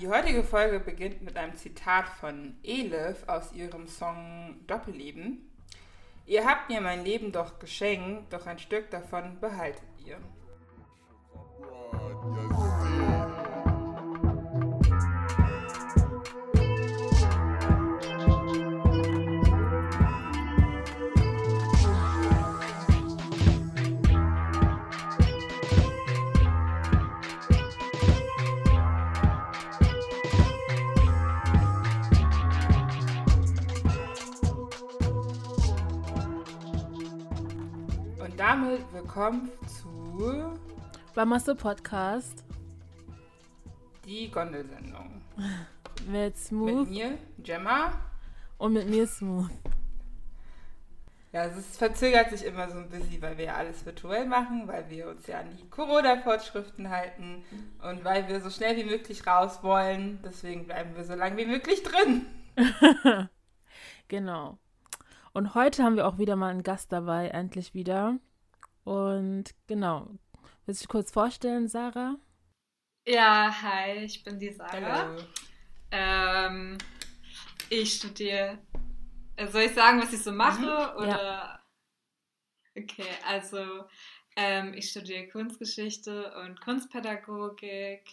die heutige Folge beginnt mit einem Zitat von Elif aus ihrem Song Doppelleben. Ihr habt mir mein Leben doch geschenkt, doch ein Stück davon behaltet ihr. Und damit willkommen zu Bamasse Podcast die Gondelsendung. mit Smooth Mit mir, Gemma. und mit mir Smooth. Ja, es verzögert sich immer so ein bisschen, weil wir ja alles virtuell machen, weil wir uns ja an die Corona-Vorschriften halten und weil wir so schnell wie möglich raus wollen. Deswegen bleiben wir so lange wie möglich drin. Genau. Und heute haben wir auch wieder mal einen Gast dabei, endlich wieder. Und genau. Willst du dich kurz vorstellen, Sarah? Ja, hi, ich bin die Sarah. Hallo. Ähm, ich studiere. äh, Soll ich sagen, was ich so mache? Mhm, oder? Okay, also ähm, ich studiere Kunstgeschichte und Kunstpädagogik.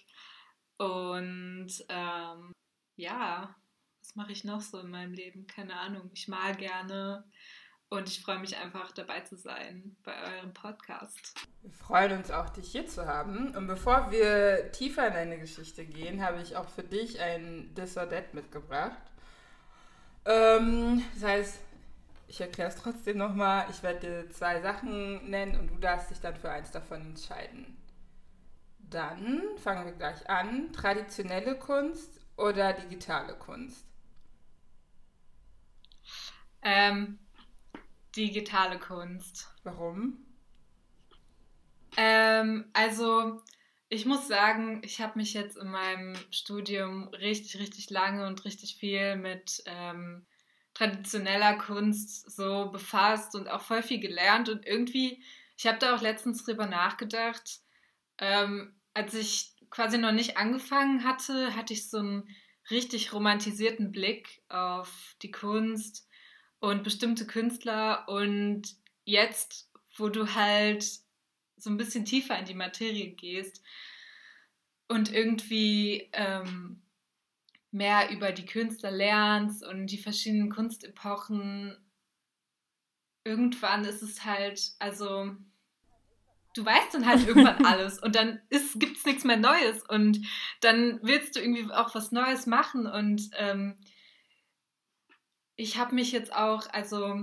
Und ähm, ja, was mache ich noch so in meinem Leben? Keine Ahnung. Ich mal gerne. Und ich freue mich einfach dabei zu sein bei eurem Podcast. Wir freuen uns auch, dich hier zu haben. Und bevor wir tiefer in deine Geschichte gehen, habe ich auch für dich ein This or That mitgebracht. Ähm, das heißt, ich erkläre es trotzdem nochmal. Ich werde dir zwei Sachen nennen und du darfst dich dann für eins davon entscheiden. Dann fangen wir gleich an. Traditionelle Kunst oder digitale Kunst? Ähm, digitale Kunst. Warum? Ähm, also, ich muss sagen, ich habe mich jetzt in meinem Studium richtig, richtig lange und richtig viel mit ähm, traditioneller Kunst so befasst und auch voll viel gelernt. Und irgendwie, ich habe da auch letztens drüber nachgedacht, ähm, als ich quasi noch nicht angefangen hatte, hatte ich so einen richtig romantisierten Blick auf die Kunst und bestimmte Künstler. Und jetzt, wo du halt so ein bisschen tiefer in die Materie gehst und irgendwie ähm, mehr über die Künstler lernst und die verschiedenen Kunstepochen, irgendwann ist es halt, also du weißt dann halt irgendwann alles und dann gibt es nichts mehr Neues und dann willst du irgendwie auch was Neues machen und ähm, ich habe mich jetzt auch, also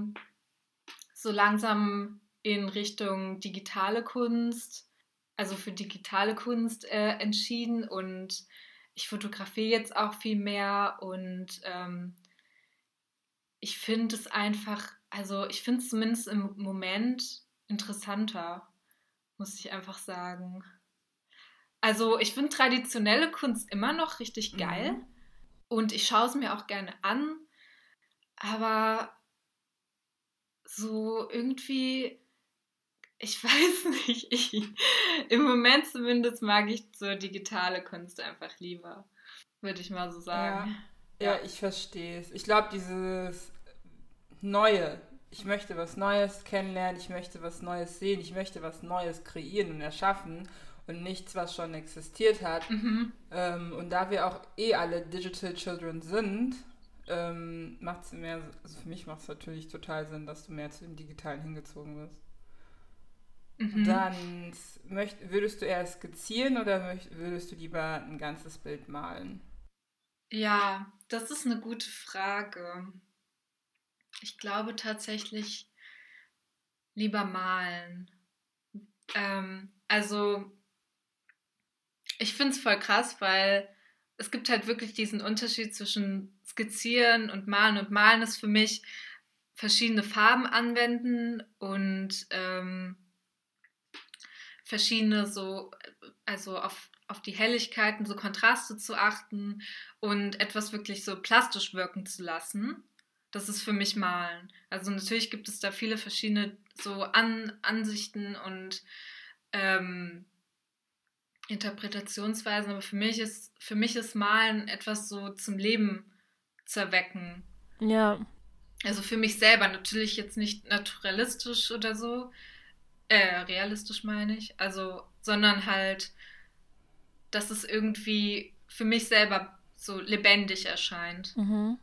so langsam in Richtung digitale Kunst, also für digitale Kunst äh, entschieden und ich fotografiere jetzt auch viel mehr und ähm, ich finde es einfach, also ich finde es zumindest im Moment interessanter, muss ich einfach sagen. Also ich finde traditionelle Kunst immer noch richtig geil Mhm. und ich schaue es mir auch gerne an, aber so irgendwie, ich weiß nicht, ich, im Moment zumindest mag ich so digitale Kunst einfach lieber, würde ich mal so sagen. Ja, ich verstehe es. Ich glaube, dieses Neue, ich möchte was Neues kennenlernen, ich möchte was Neues sehen, ich möchte was Neues kreieren und erschaffen und nichts, was schon existiert hat. Mhm. Ähm, und da wir auch eh alle Digital Children sind, ähm, macht es mehr, also für mich macht es natürlich total Sinn, dass du mehr zu dem Digitalen hingezogen wirst. Mhm. Dann möcht, würdest du eher skizzieren oder möcht, würdest du lieber ein ganzes Bild malen? Ja, das ist eine gute Frage. Ich glaube tatsächlich lieber malen. Ähm, also, ich finde es voll krass, weil es gibt halt wirklich diesen Unterschied zwischen Skizzieren und Malen. Und Malen ist für mich verschiedene Farben anwenden und ähm, verschiedene so, also auf, auf die Helligkeiten, so Kontraste zu achten und etwas wirklich so plastisch wirken zu lassen. Das ist für mich Malen. Also natürlich gibt es da viele verschiedene so An Ansichten und ähm, Interpretationsweisen, aber für mich ist, für mich ist Malen etwas so zum Leben zu erwecken. Ja. Also für mich selber natürlich jetzt nicht naturalistisch oder so, äh, realistisch meine ich, also, sondern halt, dass es irgendwie für mich selber so lebendig erscheint. Mhm.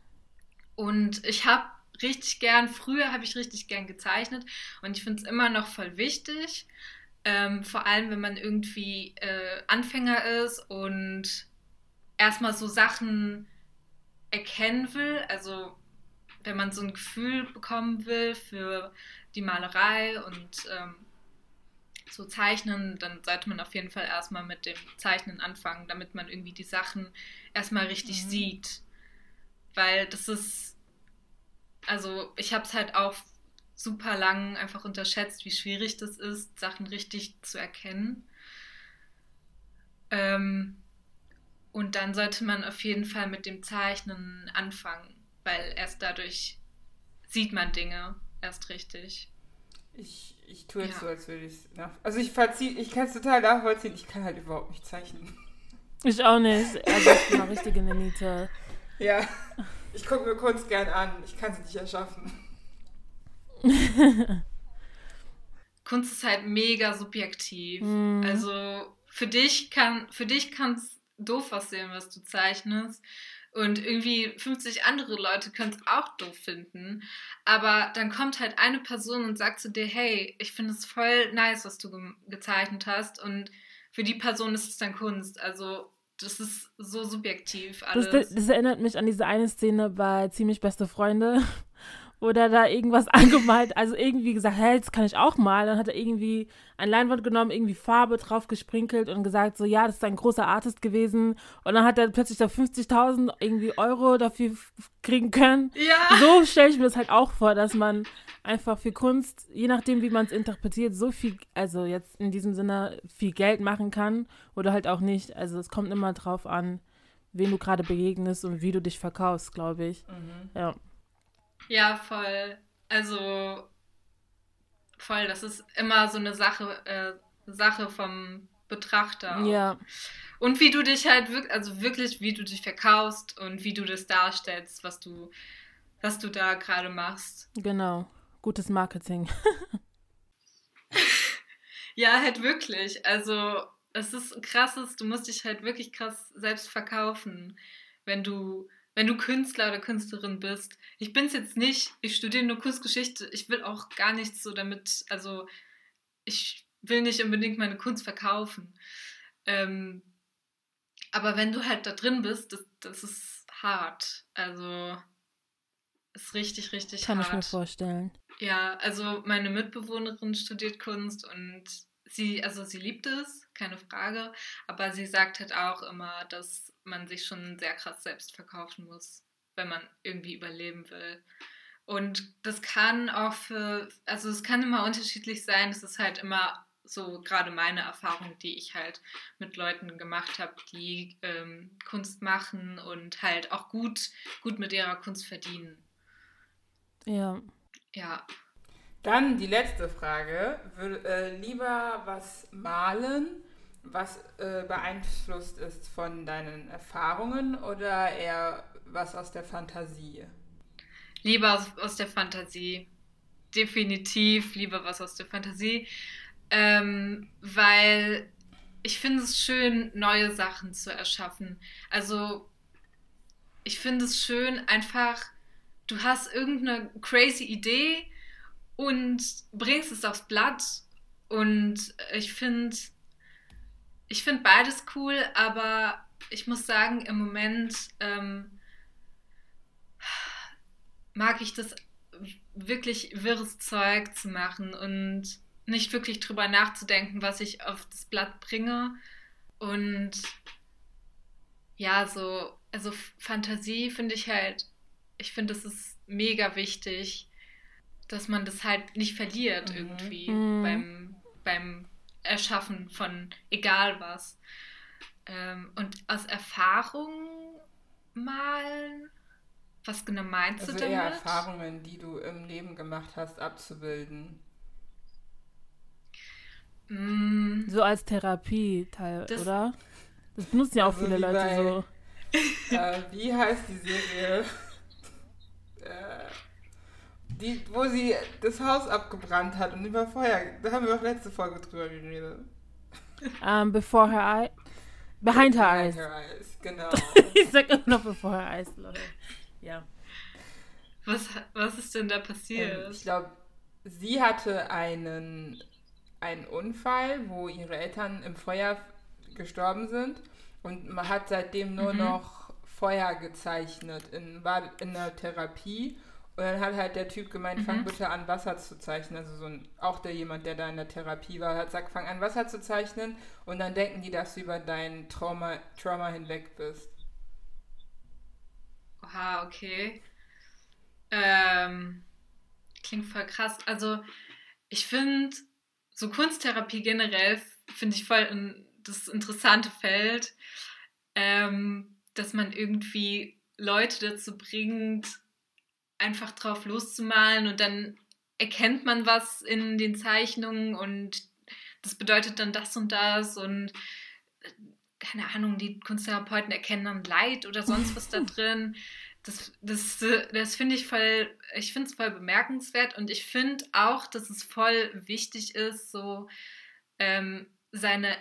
Und ich habe richtig gern, früher habe ich richtig gern gezeichnet und ich finde es immer noch voll wichtig. Ähm, vor allem, wenn man irgendwie äh, Anfänger ist und erstmal so Sachen erkennen will, also wenn man so ein Gefühl bekommen will für die Malerei und ähm, so zeichnen, dann sollte man auf jeden Fall erstmal mit dem Zeichnen anfangen, damit man irgendwie die Sachen erstmal richtig mhm. sieht. Weil das ist, also ich habe es halt auch super lang einfach unterschätzt, wie schwierig das ist, Sachen richtig zu erkennen. Ähm, und dann sollte man auf jeden Fall mit dem Zeichnen anfangen, weil erst dadurch sieht man Dinge erst richtig. Ich, ich tue jetzt ja. so, als würde ich es nach. Also ich ich kann es total nachvollziehen, ich kann halt überhaupt nicht zeichnen. Ich auch nicht. Also ich bin eine richtige Nenite. Ja. Ich gucke mir Kunst gern an. Ich kann sie nicht erschaffen. Kunst ist halt mega subjektiv. Mm. Also für dich kann für dich kann es doof aussehen, was du zeichnest. Und irgendwie 50 andere Leute können es auch doof finden. Aber dann kommt halt eine Person und sagt zu dir, hey, ich finde es voll nice, was du ge gezeichnet hast. Und für die Person ist es dann Kunst. Also das ist so subjektiv alles. Das, das, erinnert mich an diese eine Szene bei Ziemlich Beste Freunde, oder da irgendwas angemalt, also irgendwie gesagt, hey, das kann ich auch mal. Dann hat er irgendwie ein Leinwand genommen, irgendwie Farbe drauf gesprinkelt und gesagt, so, ja, das ist ein großer Artist gewesen. Und dann hat er plötzlich da 50.000 irgendwie Euro dafür kriegen können. Ja. So stelle ich mir das halt auch vor, dass man einfach für Kunst, je nachdem, wie man es interpretiert, so viel, also jetzt in diesem Sinne, viel Geld machen kann oder halt auch nicht. Also es kommt immer drauf an, wen du gerade begegnest und wie du dich verkaufst, glaube ich. Mhm. Ja. Ja, voll. Also voll, das ist immer so eine Sache, äh, Sache vom Betrachter. Auch. Ja. Und wie du dich halt wirklich, also wirklich, wie du dich verkaufst und wie du das darstellst, was du, was du da gerade machst. Genau. Gutes Marketing. ja, halt wirklich. Also, es ist krasses, du musst dich halt wirklich krass selbst verkaufen, wenn du wenn du Künstler oder Künstlerin bist. Ich bin es jetzt nicht, ich studiere nur Kunstgeschichte, ich will auch gar nichts so damit, also ich will nicht unbedingt meine Kunst verkaufen. Ähm, aber wenn du halt da drin bist, das, das ist hart. Also ist richtig, richtig Kann hart. Kann ich mir vorstellen. Ja, also meine Mitbewohnerin studiert Kunst und sie, also sie liebt es, keine Frage, aber sie sagt halt auch immer, dass man sich schon sehr krass selbst verkaufen muss, wenn man irgendwie überleben will. Und das kann auch für, also es kann immer unterschiedlich sein, es ist halt immer so gerade meine Erfahrung, die ich halt mit Leuten gemacht habe, die ähm, Kunst machen und halt auch gut, gut mit ihrer Kunst verdienen. Ja. Ja. Dann die letzte Frage. Würde, äh, lieber was malen was äh, beeinflusst ist von deinen Erfahrungen oder eher was aus der Fantasie? Lieber aus, aus der Fantasie. Definitiv lieber was aus der Fantasie. Ähm, weil ich finde es schön, neue Sachen zu erschaffen. Also, ich finde es schön, einfach, du hast irgendeine crazy Idee und bringst es aufs Blatt. Und ich finde, ich finde beides cool, aber ich muss sagen, im Moment ähm, mag ich das wirklich wirres Zeug zu machen und nicht wirklich drüber nachzudenken, was ich auf das Blatt bringe. Und ja, so, also Fantasie finde ich halt, ich finde, es ist mega wichtig, dass man das halt nicht verliert mhm. irgendwie mhm. beim, beim Erschaffen von egal was. Ähm, und aus Erfahrung malen, was genau meinst also du damit? Eher Erfahrungen, die du im Leben gemacht hast, abzubilden. Mm. So als Therapie-Teil, oder? Das benutzen ja auch also viele Leute bei, so. Äh, wie heißt die Serie? Die, wo sie das Haus abgebrannt hat und über Feuer. Da haben wir auch letzte Folge drüber geredet. Um, ähm, before her eye. Behind her eyes. Behind her eyes, genau. ich sag immer noch before her eyes, Leute. Ja. Was, was ist denn da passiert? Ähm, ich glaube, sie hatte einen, einen Unfall, wo ihre Eltern im Feuer gestorben sind und man hat seitdem nur mhm. noch Feuer gezeichnet, in, war in der Therapie und dann hat halt der Typ gemeint, mhm. fang bitte an, Wasser zu zeichnen. Also so ein, auch der jemand, der da in der Therapie war, hat gesagt, fang an, Wasser zu zeichnen und dann denken die, dass du über dein Trauma, Trauma hinweg bist. Oha, okay. Ähm, klingt voll krass. Also ich finde, so Kunsttherapie generell finde ich voll ein, das interessante Feld, ähm, dass man irgendwie Leute dazu bringt, einfach drauf loszumalen und dann erkennt man was in den Zeichnungen und das bedeutet dann das und das und äh, keine Ahnung, die Kunsttherapeuten erkennen dann Leid oder sonst was da drin. Das, das, das finde ich voll, ich finde es voll bemerkenswert und ich finde auch, dass es voll wichtig ist, so ähm, seine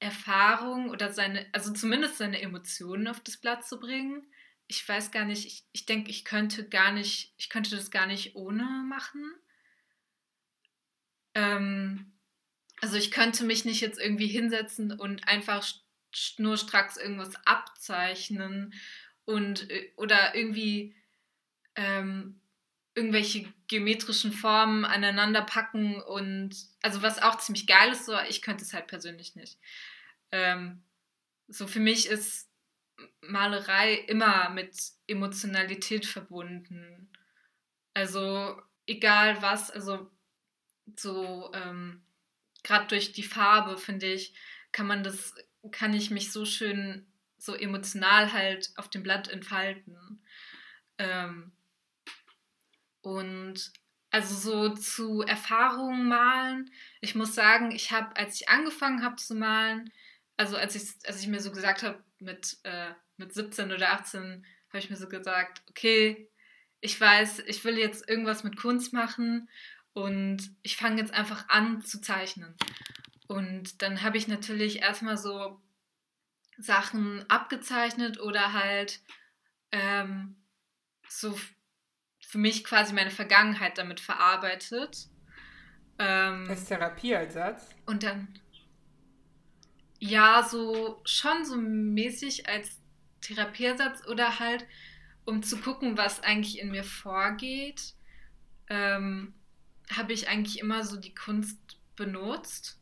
Erfahrung oder seine, also zumindest seine Emotionen auf das Blatt zu bringen. Ich weiß gar nicht, ich, ich denke, ich könnte gar nicht, ich könnte das gar nicht ohne machen. Ähm, also ich könnte mich nicht jetzt irgendwie hinsetzen und einfach nur stracks irgendwas abzeichnen und äh, oder irgendwie ähm, irgendwelche geometrischen Formen aneinander packen und also was auch ziemlich geil ist, so ich könnte es halt persönlich nicht. Ähm, so für mich ist Malerei immer mit Emotionalität verbunden. Also egal was, also so ähm, gerade durch die Farbe finde ich, kann man das, kann ich mich so schön so emotional halt auf dem Blatt entfalten. Ähm, und also so zu Erfahrungen malen. Ich muss sagen, ich habe, als ich angefangen habe zu malen, also als ich, als ich mir so gesagt habe, mit, äh, mit 17 oder 18, habe ich mir so gesagt, okay, ich weiß, ich will jetzt irgendwas mit Kunst machen und ich fange jetzt einfach an zu zeichnen. Und dann habe ich natürlich erstmal so Sachen abgezeichnet oder halt ähm, so für mich quasi meine Vergangenheit damit verarbeitet. Ähm, als Therapieersatz? Und dann, ja, so schon so mäßig als Therapieersatz oder halt, um zu gucken, was eigentlich in mir vorgeht, ähm, habe ich eigentlich immer so die Kunst benutzt.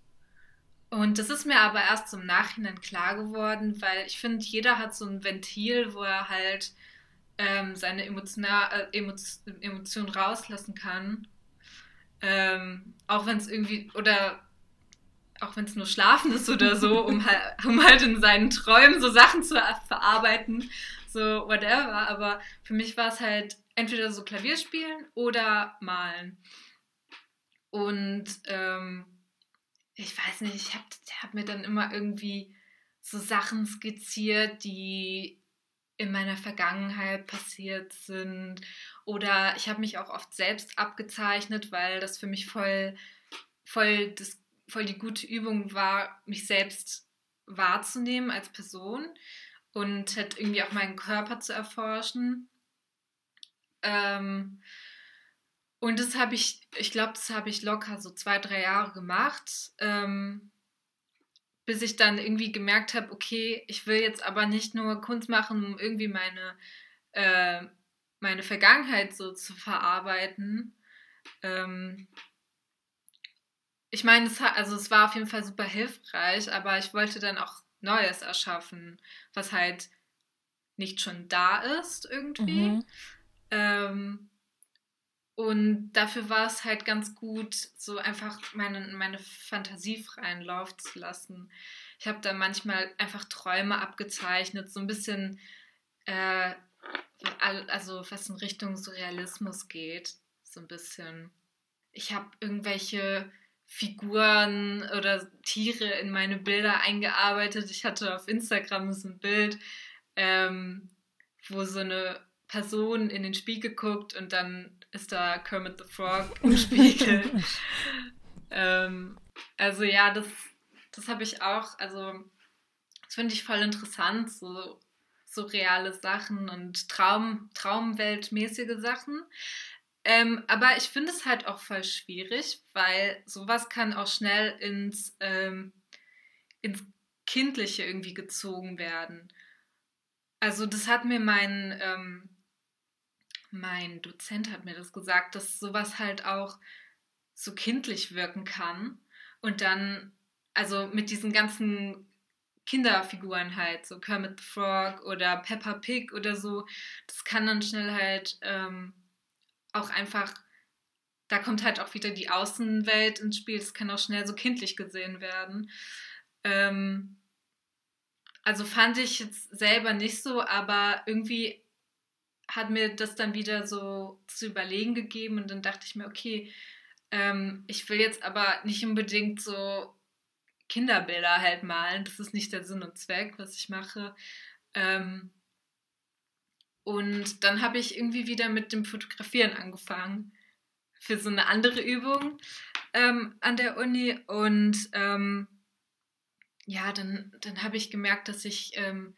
Und das ist mir aber erst im Nachhinein klar geworden, weil ich finde, jeder hat so ein Ventil, wo er halt ähm, seine Emotional, äh, Emotionen rauslassen kann. Ähm, auch wenn es irgendwie, oder auch wenn es nur Schlafen ist oder so, um halt, um halt in seinen Träumen so Sachen zu verarbeiten, so whatever. Aber für mich war es halt entweder so Klavierspielen oder malen. Und ähm, ich weiß nicht, ich habe hab mir dann immer irgendwie so Sachen skizziert, die in meiner Vergangenheit passiert sind. Oder ich habe mich auch oft selbst abgezeichnet, weil das für mich voll, voll, das, voll die gute Übung war, mich selbst wahrzunehmen als Person und halt irgendwie auch meinen Körper zu erforschen. Ähm, und das habe ich, ich glaube, das habe ich locker so zwei, drei Jahre gemacht, ähm, bis ich dann irgendwie gemerkt habe, okay, ich will jetzt aber nicht nur Kunst machen, um irgendwie meine, äh, meine Vergangenheit so zu verarbeiten. Ähm, ich meine, es, also es war auf jeden Fall super hilfreich, aber ich wollte dann auch Neues erschaffen, was halt nicht schon da ist irgendwie. Mhm. Ähm, und dafür war es halt ganz gut, so einfach meine, meine Fantasie freien Lauf zu lassen. Ich habe da manchmal einfach Träume abgezeichnet, so ein bisschen, äh, also was in Richtung Surrealismus geht, so ein bisschen. Ich habe irgendwelche Figuren oder Tiere in meine Bilder eingearbeitet. Ich hatte auf Instagram so ein Bild, ähm, wo so eine Person in den Spiegel guckt und dann ist da Kermit the Frog im Spiegel. ähm, also ja, das, das habe ich auch, also das finde ich voll interessant, so, so reale Sachen und Traum, Traumweltmäßige Sachen. Ähm, aber ich finde es halt auch voll schwierig, weil sowas kann auch schnell ins, ähm, ins Kindliche irgendwie gezogen werden. Also das hat mir mein, ähm, mein Dozent hat mir das gesagt, dass sowas halt auch so kindlich wirken kann. Und dann, also mit diesen ganzen Kinderfiguren halt, so Kermit the Frog oder Peppa Pig oder so, das kann dann schnell halt ähm, auch einfach, da kommt halt auch wieder die Außenwelt ins Spiel. Das kann auch schnell so kindlich gesehen werden. Ähm, also fand ich jetzt selber nicht so, aber irgendwie hat mir das dann wieder so zu überlegen gegeben und dann dachte ich mir, okay, ähm, ich will jetzt aber nicht unbedingt so Kinderbilder halt malen. Das ist nicht der Sinn und Zweck, was ich mache. Ähm, und dann habe ich irgendwie wieder mit dem Fotografieren angefangen für so eine andere Übung ähm, an der Uni. Und ähm, ja, dann, dann habe ich gemerkt, dass ich ähm,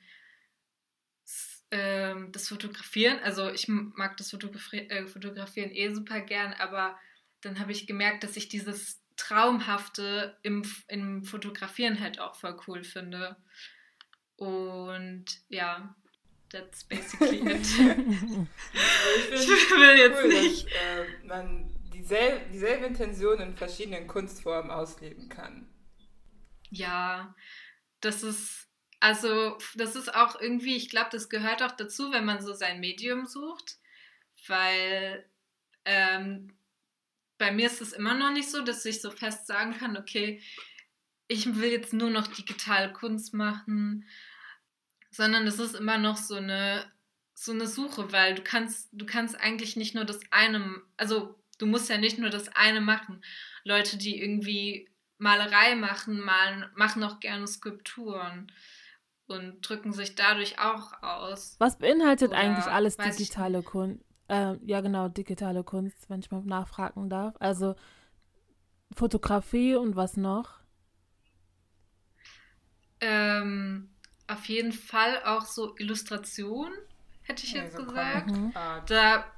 ähm das Fotografieren, also ich mag das Fotografi äh, Fotografieren eh super gern, aber dann habe ich gemerkt, dass ich dieses Traumhafte im, im Fotografieren halt auch voll cool finde. Und ja, that's basically it. ich, ich will jetzt cool, nicht. Dass, äh, man dieselbe, dieselbe Intention in verschiedenen Kunstformen ausleben kann. Ja, das ist, also, das ist auch irgendwie, ich glaube, das gehört auch dazu, wenn man so sein Medium sucht, weil ähm, bei mir ist es immer noch nicht so, dass ich so fest sagen kann, okay, ich will jetzt nur noch digitale Kunst machen sondern es ist immer noch so eine, so eine Suche, weil du kannst, du kannst eigentlich nicht nur das eine, also du musst ja nicht nur das eine machen. Leute, die irgendwie Malerei machen, malen, machen auch gerne Skulpturen und drücken sich dadurch auch aus. Was beinhaltet Oder, eigentlich alles digitale Kunst? Äh, ja, genau, digitale Kunst, wenn ich mal nachfragen darf. Also Fotografie und was noch? Ähm, auf jeden Fall auch so Illustration, hätte ich jetzt ja, so gesagt. Mhm. Da,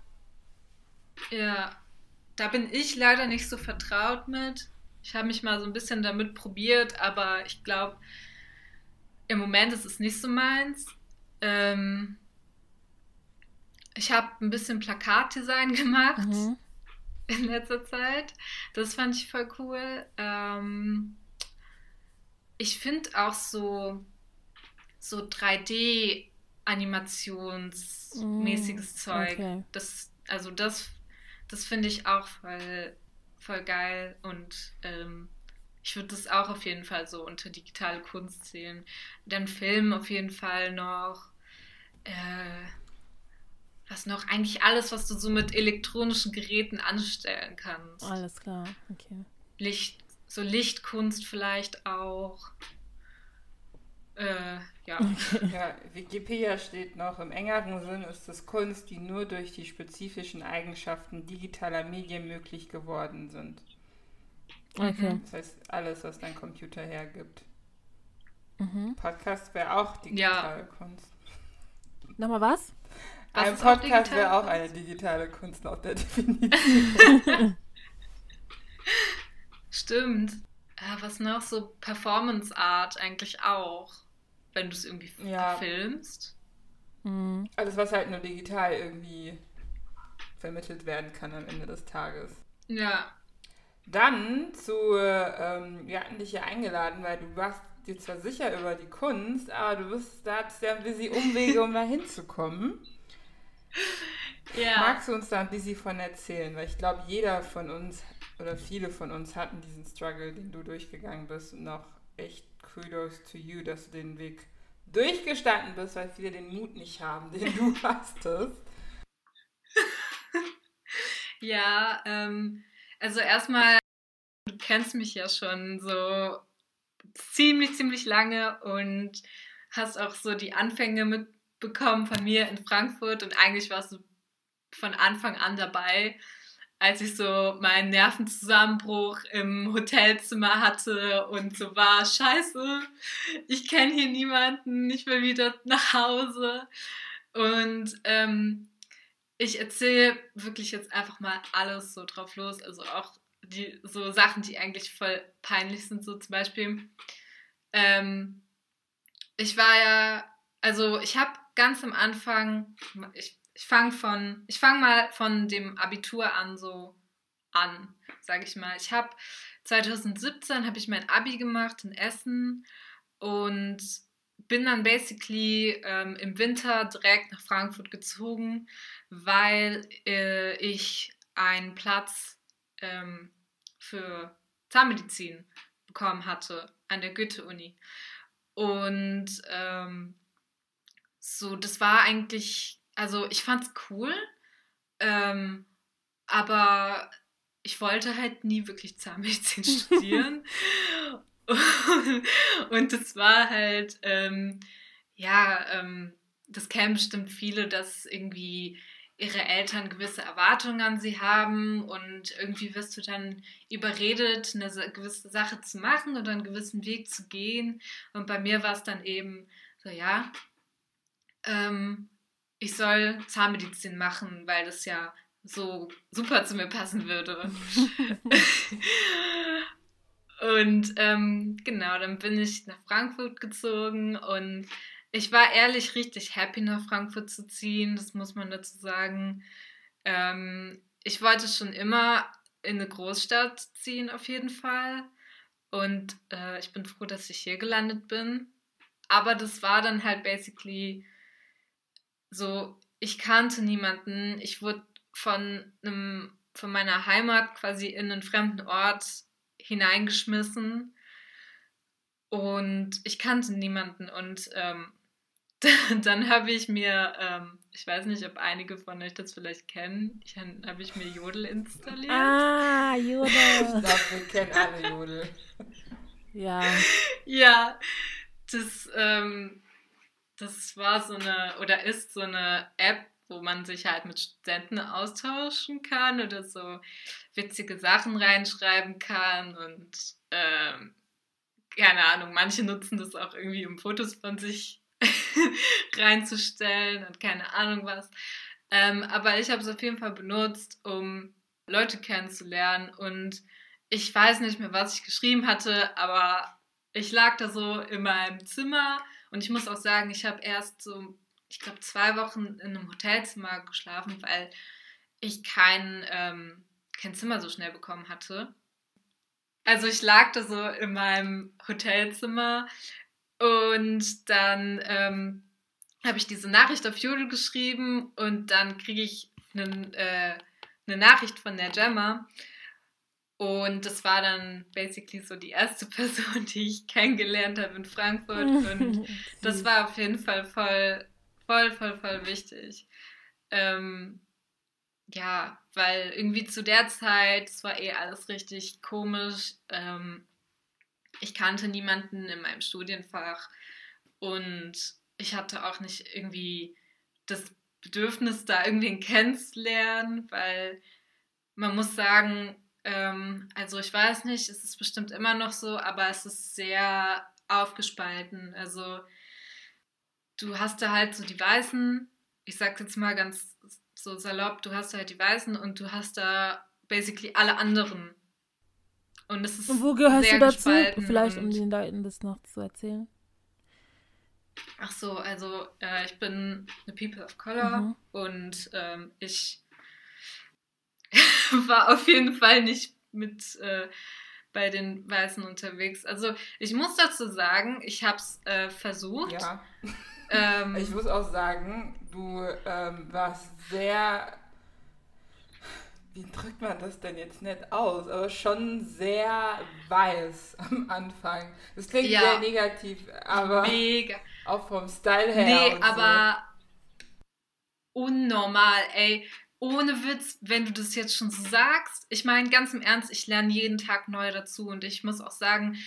ja, da bin ich leider nicht so vertraut mit. Ich habe mich mal so ein bisschen damit probiert, aber ich glaube, im Moment ist es nicht so meins. Ähm, ich habe ein bisschen Plakatdesign gemacht mhm. in letzter Zeit. Das fand ich voll cool. Ähm, ich finde auch so, so 3D-animationsmäßiges mm, Zeug. Okay. Das, also das, das finde ich auch voll, voll geil und ähm, ich würde das auch auf jeden Fall so unter digitale Kunst zählen. Dann Film auf jeden Fall noch. Äh, was noch? Eigentlich alles, was du so mit elektronischen Geräten anstellen kannst. Alles klar, okay. Licht, so Lichtkunst vielleicht auch. Äh, ja. Okay. ja. Wikipedia steht noch, im engeren Sinn ist es Kunst, die nur durch die spezifischen Eigenschaften digitaler Medien möglich geworden sind. Okay. Das heißt, alles, was dein Computer hergibt. Mhm. Podcast wäre auch digitale ja. Kunst. Nochmal was? was Ein Podcast wäre auch eine digitale Kunst laut der Definition. Stimmt. Ja, was noch? So Performance Art eigentlich auch. Wenn du es irgendwie ja. filmst. Mhm. Alles, was halt nur digital irgendwie vermittelt werden kann am Ende des Tages. Ja. Dann zu, ähm, wir hatten dich ja eingeladen, weil du warst dir zwar sicher über die Kunst, aber du bist, da hattest ja ein bisschen Umwege, um da hinzukommen. Ja. Magst du uns da ein bisschen von erzählen? Weil ich glaube, jeder von uns oder viele von uns hatten diesen Struggle, den du durchgegangen bist und noch echt Kudos to you, dass du den Weg durchgestanden bist, weil viele den Mut nicht haben, den du hastest. ja, ähm, also erstmal kennst mich ja schon so ziemlich, ziemlich lange und hast auch so die Anfänge mitbekommen von mir in Frankfurt und eigentlich warst du von Anfang an dabei, als ich so meinen Nervenzusammenbruch im Hotelzimmer hatte und so war, scheiße, ich kenne hier niemanden, ich will wieder nach Hause. Und ähm, ich erzähle wirklich jetzt einfach mal alles so drauf los, also auch die so Sachen, die eigentlich voll peinlich sind, so zum Beispiel. Ähm, ich war ja, also ich habe ganz am Anfang, ich, ich fange von, ich fange mal von dem Abitur an so an, sage ich mal. Ich habe 2017 habe ich mein Abi gemacht in Essen und bin dann basically ähm, im Winter direkt nach Frankfurt gezogen, weil äh, ich einen Platz ähm, für Zahnmedizin bekommen hatte an der Goethe-Uni. Und ähm, so, das war eigentlich, also ich fand es cool, ähm, aber ich wollte halt nie wirklich Zahnmedizin studieren. und das war halt, ähm, ja, ähm, das kennen bestimmt viele, dass irgendwie ihre Eltern gewisse Erwartungen an sie haben und irgendwie wirst du dann überredet, eine gewisse Sache zu machen oder einen gewissen Weg zu gehen. Und bei mir war es dann eben so, ja, ähm, ich soll Zahnmedizin machen, weil das ja so super zu mir passen würde. und ähm, genau, dann bin ich nach Frankfurt gezogen und ich war ehrlich richtig happy, nach Frankfurt zu ziehen, das muss man dazu sagen. Ähm, ich wollte schon immer in eine Großstadt ziehen, auf jeden Fall. Und äh, ich bin froh, dass ich hier gelandet bin. Aber das war dann halt basically so, ich kannte niemanden. Ich wurde von, einem, von meiner Heimat quasi in einen fremden Ort hineingeschmissen. Und ich kannte niemanden. Und ähm, dann habe ich mir, ähm, ich weiß nicht, ob einige von euch das vielleicht kennen, ich, dann habe ich mir Jodel installiert. Ah, Jodel. Ich glaube, wir kennen alle Jodel. Ja. Ja, das, ähm, das war so eine, oder ist so eine App, wo man sich halt mit Studenten austauschen kann oder so witzige Sachen reinschreiben kann und ähm, keine Ahnung, manche nutzen das auch irgendwie, um Fotos von sich reinzustellen und keine Ahnung was. Ähm, aber ich habe es auf jeden Fall benutzt, um Leute kennenzulernen und ich weiß nicht mehr, was ich geschrieben hatte, aber ich lag da so in meinem Zimmer und ich muss auch sagen, ich habe erst so, ich glaube, zwei Wochen in einem Hotelzimmer geschlafen, weil ich kein, ähm, kein Zimmer so schnell bekommen hatte. Also ich lag da so in meinem Hotelzimmer und dann ähm, habe ich diese Nachricht auf Jodel geschrieben und dann kriege ich einen, äh, eine Nachricht von der Gemma. Und das war dann basically so die erste Person, die ich kennengelernt habe in Frankfurt. Und das war auf jeden Fall voll, voll, voll, voll wichtig. Ähm, ja, weil irgendwie zu der Zeit, es war eh alles richtig komisch. Ähm, ich kannte niemanden in meinem Studienfach und ich hatte auch nicht irgendwie das Bedürfnis, da irgendwen kennenzulernen, weil man muss sagen, ähm, also ich weiß nicht, es ist bestimmt immer noch so, aber es ist sehr aufgespalten. Also du hast da halt so die Weißen, ich sag's jetzt mal ganz so salopp, du hast da halt die Weißen und du hast da basically alle anderen. Und es ist Und wo gehörst sehr du dazu? Vielleicht, um den Leuten das noch zu erzählen. Ach so, also äh, ich bin eine People of Color Mhm. und ähm, ich war auf jeden Fall nicht mit äh, bei den Weißen unterwegs. Also ich muss dazu sagen, ich habe es äh, versucht. Ja. Ähm, Ich muss auch sagen, du ähm, warst sehr. Wie drückt man das denn jetzt nicht aus? Aber schon sehr weiß am Anfang. Das klingt Ja. sehr negativ, aber mega. auch vom Style her. Nee, aber unnormal, ey. Ohne Witz, wenn du das jetzt schon so sagst, ich meine ganz im Ernst, ich lerne jeden Tag neu dazu und ich muss auch sagen,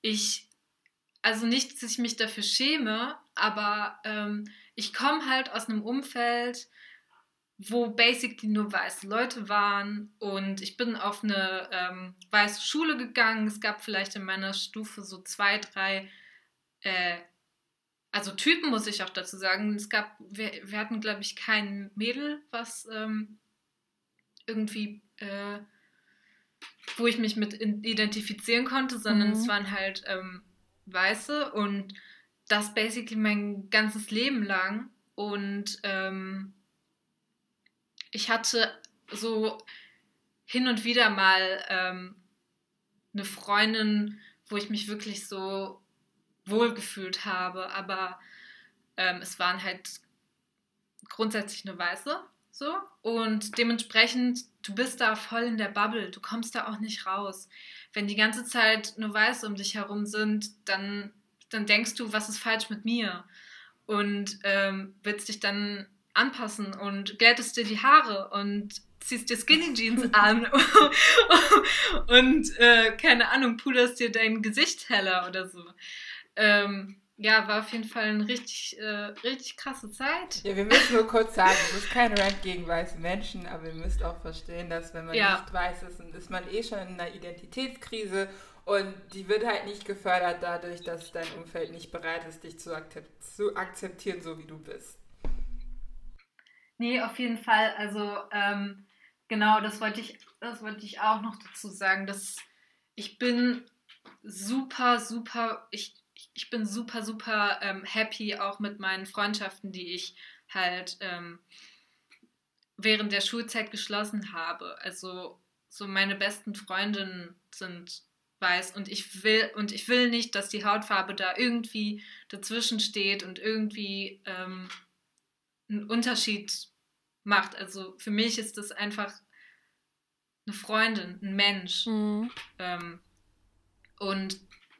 ich, also nicht, dass ich mich dafür schäme, aber ähm, ich komme halt aus einem Umfeld, wo basically nur weiße Leute waren und ich bin auf eine ähm, weiße Schule gegangen. Es gab vielleicht in meiner Stufe so zwei, drei, äh, also Typen muss ich auch dazu sagen. Es gab, wir, wir hatten glaube ich kein Mädel, was ähm, irgendwie, äh, wo ich mich mit identifizieren konnte, sondern mhm. es waren halt ähm, Weiße und das basically mein ganzes Leben lang und ähm, ich hatte so hin und wieder mal ähm, eine Freundin, wo ich mich wirklich so wohlgefühlt habe, aber ähm, es waren halt grundsätzlich nur Weiße so und dementsprechend du bist da voll in der Bubble, du kommst da auch nicht raus. Wenn die ganze Zeit nur Weiße um dich herum sind, dann dann denkst du, was ist falsch mit mir und ähm, willst dich dann anpassen und glättest dir die Haare und ziehst dir Skinny Jeans an und äh, keine Ahnung, puderst dir dein Gesicht heller oder so. Ähm, ja, war auf jeden Fall eine richtig, äh, richtig krasse Zeit. Ja, wir müssen nur kurz sagen, es ist kein Rant gegen weiße Menschen, aber ihr müsst auch verstehen, dass wenn man ja. nicht weiß ist, dann ist man eh schon in einer Identitätskrise und die wird halt nicht gefördert dadurch, dass dein Umfeld nicht bereit ist, dich zu, akzeptieren, so wie du bist. Nee, auf jeden Fall. Also, ähm, genau, das wollte ich, das wollte ich auch noch dazu sagen, dass ich bin super, super, ich, ich bin super, super ähm, happy auch mit meinen Freundschaften, die ich halt ähm, während der Schulzeit geschlossen habe. Also so meine besten Freundinnen sind weiß und ich will und ich will nicht, dass die Hautfarbe da irgendwie dazwischen steht und irgendwie ähm, einen Unterschied macht. Also für mich ist das einfach eine Freundin, ein Mensch. Mhm. Ähm, und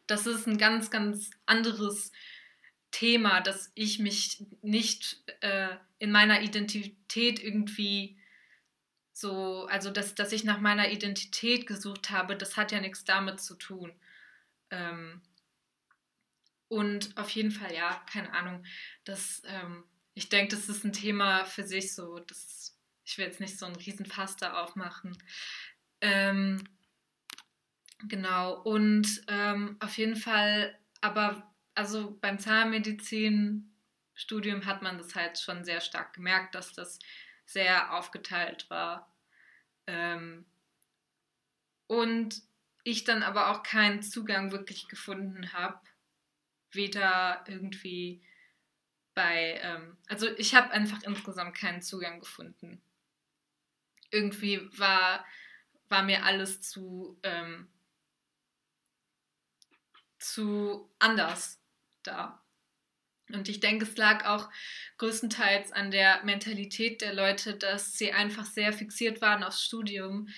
das ist ein ganz, ganz anderes Thema, dass ich mich nicht äh, in meiner Identität irgendwie so, also dass, dass ich nach meiner Identität gesucht habe, das hat ja nichts damit zu tun. Ähm, und auf jeden Fall, ja, keine Ahnung, das ähm, ich denke, das ist ein Thema für sich so. Das, ich will jetzt nicht so einen Riesenfass da aufmachen. Ähm, genau, und ähm, auf jeden Fall, aber also beim Zahnmedizinstudium hat man das halt schon sehr stark gemerkt, dass das sehr aufgeteilt war. Ähm, und ich dann aber auch keinen Zugang wirklich gefunden habe, weder irgendwie bei, ähm, also ich habe einfach insgesamt keinen Zugang gefunden. Irgendwie war, war mir alles zu, ähm, zu anders da. Und ich denke, es lag auch größtenteils an der Mentalität der Leute, dass sie einfach sehr fixiert waren aufs Studium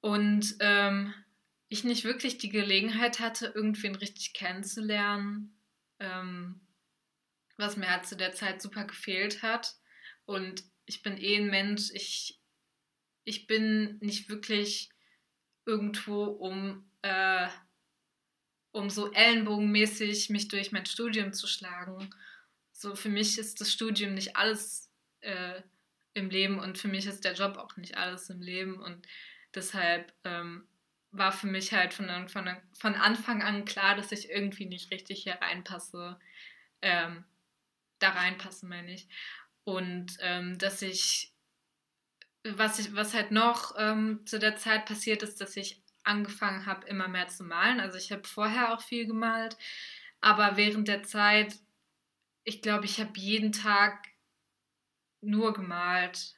und ähm, ich nicht wirklich die Gelegenheit hatte, irgendwen richtig kennenzulernen. Ähm, was mir halt zu der Zeit super gefehlt hat. Und ich bin eh ein Mensch, ich, ich bin nicht wirklich irgendwo, um, äh, um so ellenbogenmäßig mich durch mein Studium zu schlagen. So für mich ist das Studium nicht alles äh, im Leben und für mich ist der Job auch nicht alles im Leben und deshalb ähm, war für mich halt von, von, von Anfang an klar, dass ich irgendwie nicht richtig hier reinpasse. Ähm, da reinpassen, meine ich. Und ähm, dass ich, was ich, was halt noch ähm, zu der Zeit passiert ist, dass ich angefangen habe, immer mehr zu malen. Also ich habe vorher auch viel gemalt, aber während der Zeit, ich glaube, ich habe jeden Tag nur gemalt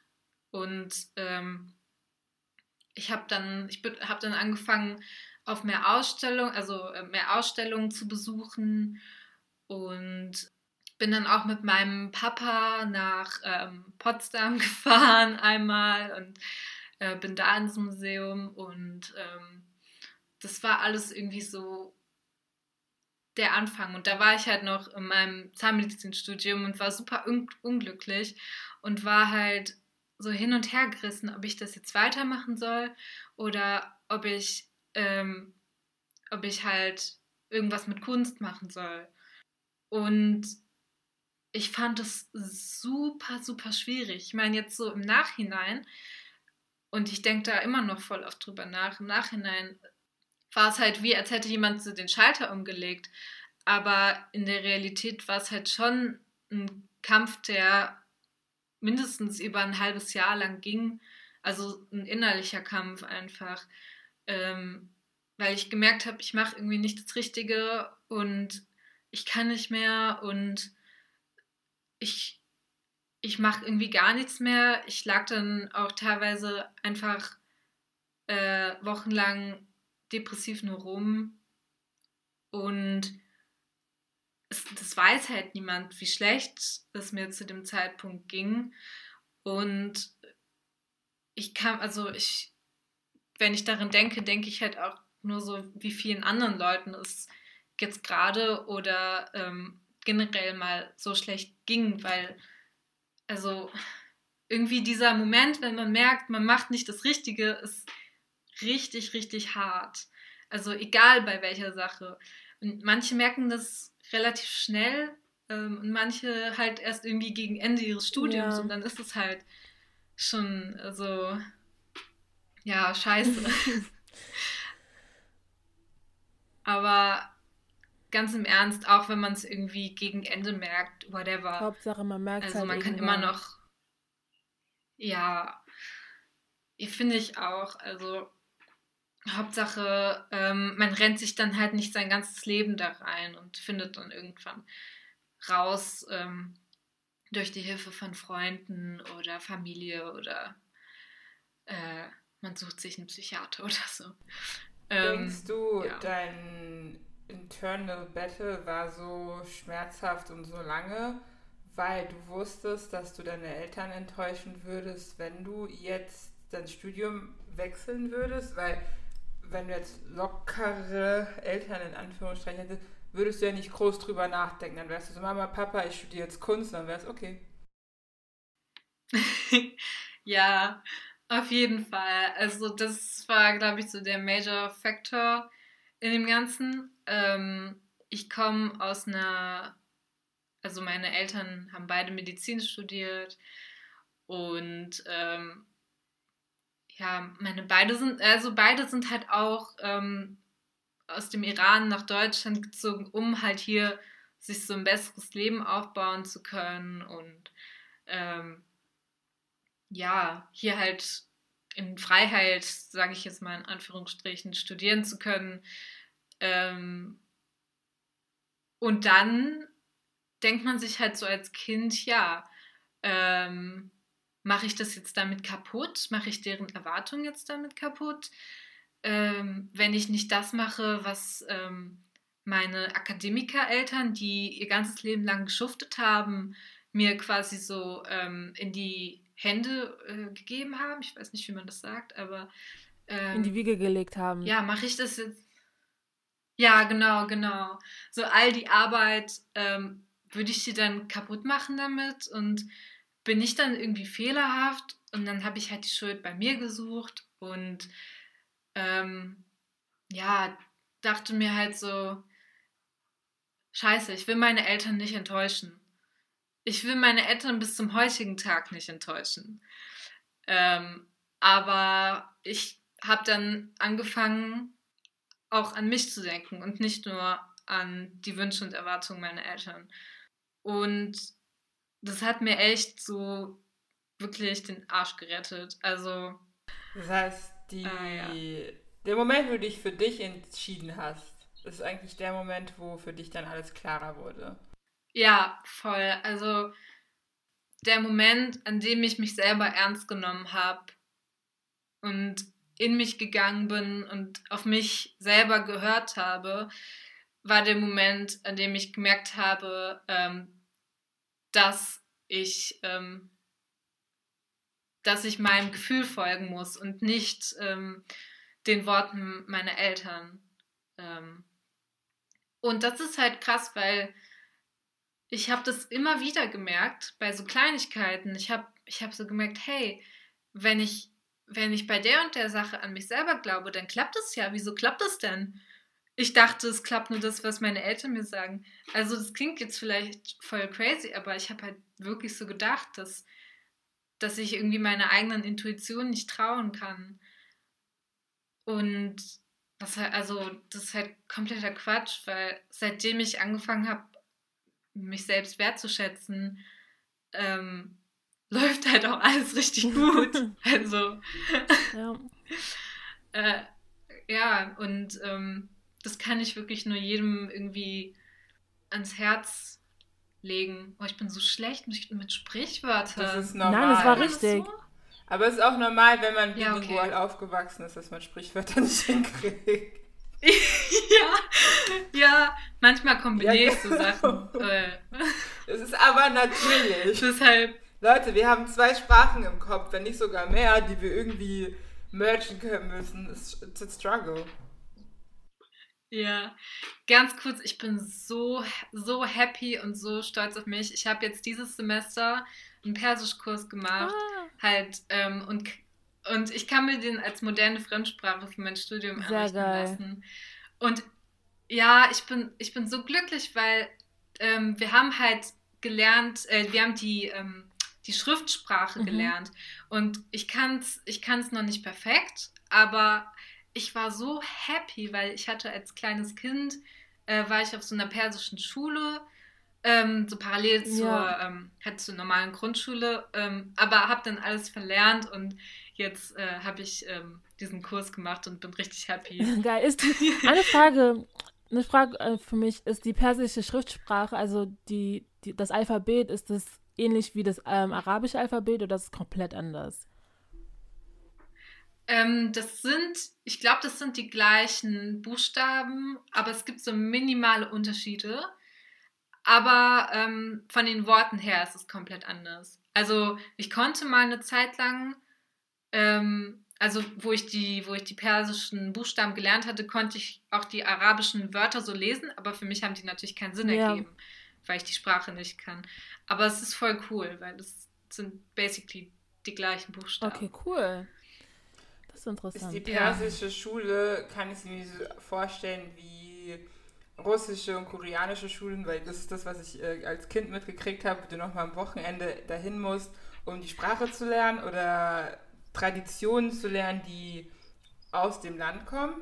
und ähm, ich habe dann, ich habe dann angefangen, auf mehr Ausstellungen, also äh, mehr Ausstellungen zu besuchen und bin dann auch mit meinem Papa nach ähm, Potsdam gefahren einmal und äh, bin da ins Museum und ähm, das war alles irgendwie so der Anfang. Und da war ich halt noch in meinem Zahnmedizinstudium und war super un unglücklich und war halt so hin und her gerissen, ob ich das jetzt weitermachen soll oder ob ich, ähm, ob ich halt irgendwas mit Kunst machen soll. Und ich fand es super, super schwierig. Ich meine, jetzt so im Nachhinein, und ich denke da immer noch voll oft drüber nach, im Nachhinein war es halt wie, als hätte jemand so den Schalter umgelegt. Aber in der Realität war es halt schon ein Kampf, der mindestens über ein halbes Jahr lang ging. Also ein innerlicher Kampf einfach. Ähm, weil ich gemerkt habe, ich mache irgendwie nicht das Richtige und ich kann nicht mehr und ich, ich mache irgendwie gar nichts mehr. Ich lag dann auch teilweise einfach äh, wochenlang depressiv nur rum und es, das weiß halt niemand, wie schlecht es mir zu dem Zeitpunkt ging. Und ich kam, also ich, wenn ich daran denke, denke ich halt auch nur so, wie vielen anderen Leuten es jetzt gerade oder ähm, generell mal so schlecht ging, weil, also irgendwie dieser Moment, wenn man merkt, man macht nicht das Richtige, ist richtig, richtig hart. Also egal bei welcher Sache. Und manche merken das relativ schnell ähm, und manche halt erst irgendwie gegen Ende ihres Studiums ja. und dann ist es halt schon so, ja, scheiße. Aber ganz im Ernst, auch wenn man es irgendwie gegen Ende merkt, whatever. Hauptsache, man merkt es Also halt man kann immer noch, ja, finde ich auch, also Hauptsache, ähm, man rennt sich dann halt nicht sein ganzes Leben da rein und findet dann irgendwann raus ähm, durch die Hilfe von Freunden oder Familie oder äh, man sucht sich einen Psychiater oder so. Ähm, Denkst du, ja. dein Internal Battle war so schmerzhaft und so lange, weil du wusstest, dass du deine Eltern enttäuschen würdest, wenn du jetzt dein Studium wechseln würdest? Weil wenn du jetzt lockere Eltern in Anführungsstrichen hättest, würdest du ja nicht groß drüber nachdenken. Dann wärst du so, Mama, Papa, ich studiere jetzt Kunst, dann wär's okay. ja, auf jeden Fall. Also das war, glaube ich, so der Major Factor in dem Ganzen. Ähm, ich komme aus einer, also meine Eltern haben beide Medizin studiert und ähm, ja, meine beide sind, also beide sind halt auch ähm, aus dem Iran nach Deutschland gezogen, um halt hier sich so ein besseres Leben aufbauen zu können und ähm, ja, hier halt in Freiheit, sage ich jetzt mal in Anführungsstrichen, studieren zu können. Ähm, und dann denkt man sich halt so als Kind, ja, ähm, mache ich das jetzt damit kaputt? Mache ich deren Erwartungen jetzt damit kaputt? Ähm, wenn ich nicht das mache, was ähm, meine Akademikereltern, die ihr ganzes Leben lang geschuftet haben, mir quasi so ähm, in die Hände äh, gegeben haben. Ich weiß nicht, wie man das sagt, aber. in die ähm, Wiege gelegt haben. Ja, mache ich das jetzt. Ja, genau, genau. So all die Arbeit ähm, würde ich sie dann kaputt machen damit und bin ich dann irgendwie fehlerhaft und dann habe ich halt die Schuld bei mir gesucht und ähm, ja, dachte mir halt so, scheiße, ich will meine Eltern nicht enttäuschen. Ich will meine Eltern bis zum heutigen Tag nicht enttäuschen. Ähm, aber ich habe dann angefangen, auch an mich zu denken und nicht nur an die Wünsche und Erwartungen meiner Eltern. Und das hat mir echt so wirklich den Arsch gerettet. Also. Das heißt, die, äh, ja. der Moment, wo du dich für dich entschieden hast, ist eigentlich der Moment, wo für dich dann alles klarer wurde. Ja, voll. Also der Moment, an dem ich mich selber ernst genommen habe und in mich gegangen bin und auf mich selber gehört habe, war der Moment, an dem ich gemerkt habe, ähm, dass ich, ähm, dass ich meinem Gefühl folgen muss und nicht ähm, den Worten meiner Eltern. Ähm. Und das ist halt krass, weil ich habe das immer wieder gemerkt bei so Kleinigkeiten. Ich habe ich hab so gemerkt, hey, wenn ich, wenn ich bei der und der Sache an mich selber glaube, dann klappt es ja. Wieso klappt es denn? Ich dachte, es klappt nur das, was meine Eltern mir sagen. Also das klingt jetzt vielleicht voll crazy, aber ich habe halt wirklich so gedacht, dass, dass ich irgendwie meiner eigenen Intuition nicht trauen kann. Und das also das ist halt kompletter Quatsch, weil seitdem ich angefangen habe, mich selbst wertzuschätzen, ähm, läuft halt auch alles richtig gut. also ja. äh, ja, und ähm, das kann ich wirklich nur jedem irgendwie ans Herz legen. Oh, ich bin so schlecht mit, mit Sprichwörtern. Das ist normal. Nein, das war richtig. So? Aber es ist auch normal, wenn man ja, bilingual okay. aufgewachsen ist, dass man Sprichwörter nicht hinkriegt. ja, ja, manchmal kombiniere ich ja, genau. so Sachen. Es ist aber natürlich. Deshalb. Leute, wir haben zwei Sprachen im Kopf, wenn nicht sogar mehr, die wir irgendwie mergen können müssen. It's, it's a struggle. Ja, ganz kurz, ich bin so, so happy und so stolz auf mich. Ich habe jetzt dieses Semester einen Persischkurs gemacht, ah. halt, ähm, und, und ich kann mir den als moderne Fremdsprache für mein Studium Sehr errichten geil. lassen. Und ja, ich bin, ich bin so glücklich, weil ähm, wir haben halt gelernt, äh, wir haben die, ähm, die Schriftsprache mhm. gelernt. Und ich kann es ich kann's noch nicht perfekt, aber ich war so happy, weil ich hatte als kleines Kind, äh, war ich auf so einer persischen Schule, ähm, so parallel zur, ja. ähm, halt zur normalen Grundschule, ähm, aber habe dann alles verlernt und jetzt äh, habe ich ähm, diesen Kurs gemacht und bin richtig happy. Geil. Ist eine Frage, eine Frage äh, für mich, ist die persische Schriftsprache, also die, die das Alphabet, ist das ähnlich wie das ähm, arabische Alphabet oder ist es komplett anders? Ähm, das sind, ich glaube, das sind die gleichen Buchstaben, aber es gibt so minimale Unterschiede. Aber ähm, von den Worten her ist es komplett anders. Also ich konnte mal eine Zeit lang, ähm, also wo ich, die, wo ich die persischen Buchstaben gelernt hatte, konnte ich auch die arabischen Wörter so lesen, aber für mich haben die natürlich keinen Sinn ja. ergeben, weil ich die Sprache nicht kann. Aber es ist voll cool, weil das sind basically die gleichen Buchstaben. Okay, cool. Das ist interessant. Ist die persische ja. Schule, kann ich mir so vorstellen, wie russische und koreanische Schulen, weil das ist das, was ich äh, als Kind mitgekriegt habe, wo du nochmal am Wochenende dahin musst, um die Sprache zu lernen oder Traditionen zu lernen, die aus dem Land kommen?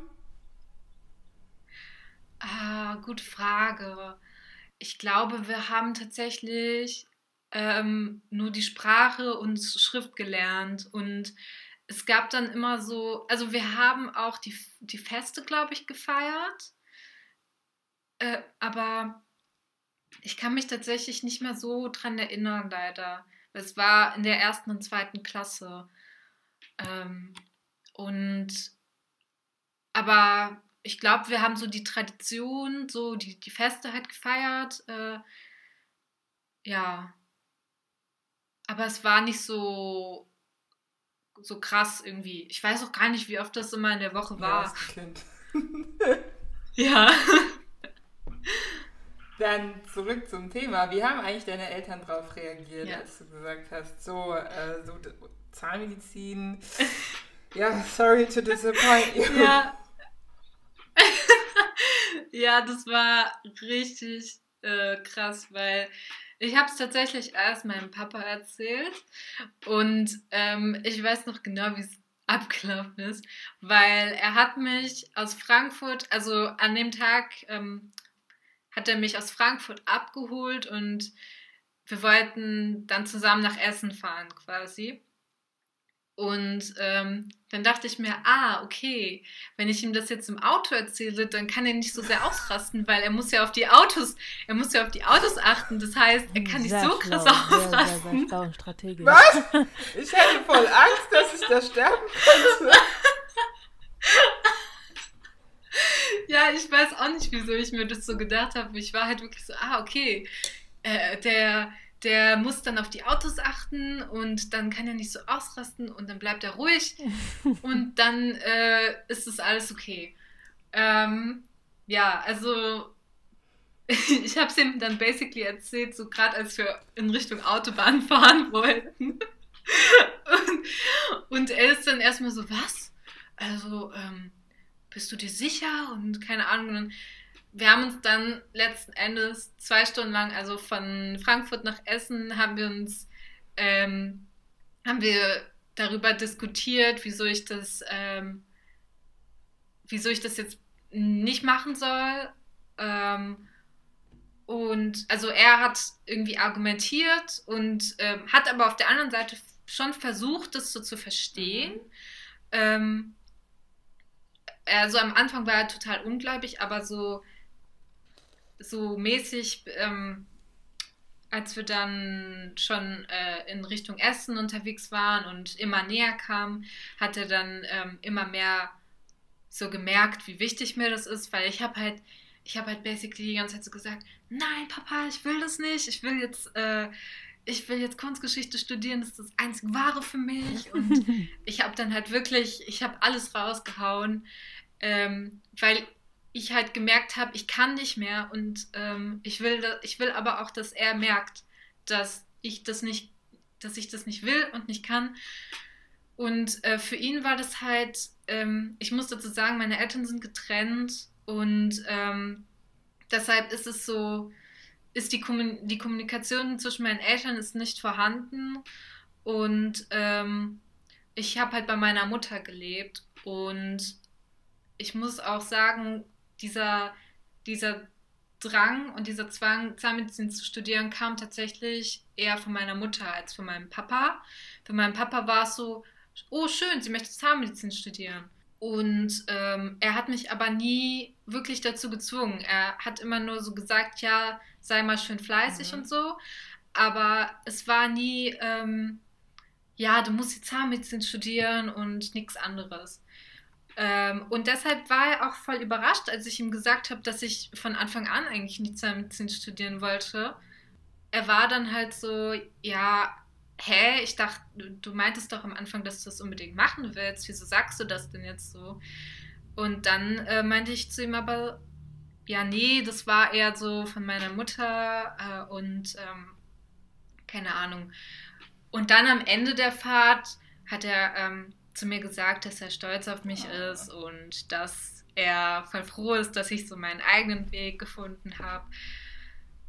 Ah, gute Frage. Ich glaube, wir haben tatsächlich ähm, nur die Sprache und Schrift gelernt und es gab dann immer so, also wir haben auch die, die Feste, glaube ich, gefeiert. Äh, aber ich kann mich tatsächlich nicht mehr so dran erinnern, leider. Es war in der ersten und zweiten Klasse. Ähm, und aber ich glaube, wir haben so die Tradition, so die, die Feste halt gefeiert. Äh, ja. Aber es war nicht so so krass irgendwie. Ich weiß auch gar nicht, wie oft das immer in der Woche war. Ja, kind. ja. Dann zurück zum Thema. Wie haben eigentlich deine Eltern darauf reagiert, ja. als du gesagt hast, so, äh, so Zahnmedizin. ja, sorry to disappoint you. Ja. ja, das war richtig äh, krass, weil ich habe es tatsächlich erst meinem Papa erzählt und ähm, ich weiß noch genau, wie es abgelaufen ist, weil er hat mich aus Frankfurt, also an dem Tag ähm, hat er mich aus Frankfurt abgeholt und wir wollten dann zusammen nach Essen fahren quasi. Und ähm, dann dachte ich mir, ah, okay, wenn ich ihm das jetzt im Auto erzähle, dann kann er nicht so sehr ausrasten, weil er muss ja auf die Autos, er muss ja auf die Autos achten. Das heißt, er kann sehr nicht so schlau, krass ausrasten. Sehr, sehr strategisch. Was? Ich hätte voll Angst, dass ich da sterben könnte. ja, ich weiß auch nicht, wieso ich mir das so gedacht habe. Ich war halt wirklich so, ah, okay, äh, der der muss dann auf die Autos achten und dann kann er nicht so ausrasten und dann bleibt er ruhig und dann äh, ist es alles okay. Ähm, ja, also ich habe es ihm dann basically erzählt, so gerade als wir in Richtung Autobahn fahren wollten. und, und er ist dann erstmal so, was? Also, ähm, bist du dir sicher? Und keine Ahnung. Wir haben uns dann letzten Endes zwei Stunden lang, also von Frankfurt nach Essen, haben wir uns, ähm, haben wir darüber diskutiert, wieso ich das, ähm, wieso ich das jetzt nicht machen soll. Ähm, und also er hat irgendwie argumentiert und ähm, hat aber auf der anderen Seite schon versucht, das so zu verstehen. Mhm. Ähm, also am Anfang war er total ungläubig, aber so, so mäßig, ähm, als wir dann schon äh, in Richtung Essen unterwegs waren und immer näher kamen, hat er dann ähm, immer mehr so gemerkt, wie wichtig mir das ist, weil ich habe halt, ich habe halt basically die ganze Zeit so gesagt, nein, Papa, ich will das nicht, ich will jetzt, äh, ich will jetzt Kunstgeschichte studieren, das ist das einzig Wahre für mich. Und ich habe dann halt wirklich, ich habe alles rausgehauen, ähm, weil ich halt gemerkt habe, ich kann nicht mehr und ähm, ich will, ich will aber auch, dass er merkt, dass ich das nicht, dass ich das nicht will und nicht kann. Und äh, für ihn war das halt, ähm, ich muss dazu sagen, meine Eltern sind getrennt und ähm, deshalb ist es so, ist die, Kommun die Kommunikation zwischen meinen Eltern ist nicht vorhanden und ähm, ich habe halt bei meiner Mutter gelebt und ich muss auch sagen, dieser, dieser Drang und dieser Zwang, Zahnmedizin zu studieren, kam tatsächlich eher von meiner Mutter als von meinem Papa. Für meinen Papa war es so, oh schön, sie möchte Zahnmedizin studieren. Und ähm, er hat mich aber nie wirklich dazu gezwungen. Er hat immer nur so gesagt, ja, sei mal schön fleißig mhm. und so. Aber es war nie, ähm, ja, du musst die Zahnmedizin studieren und nichts anderes. Ähm, und deshalb war er auch voll überrascht, als ich ihm gesagt habe, dass ich von Anfang an eigentlich nicht Zahnmedizin studieren wollte. Er war dann halt so, ja, hä, ich dachte, du meintest doch am Anfang, dass du das unbedingt machen willst. Wieso sagst du das denn jetzt so? Und dann äh, meinte ich zu ihm aber, ja, nee, das war eher so von meiner Mutter äh, und ähm, keine Ahnung. Und dann am Ende der Fahrt hat er ähm, zu mir gesagt, dass er stolz auf mich oh. ist und dass er voll froh ist, dass ich so meinen eigenen Weg gefunden habe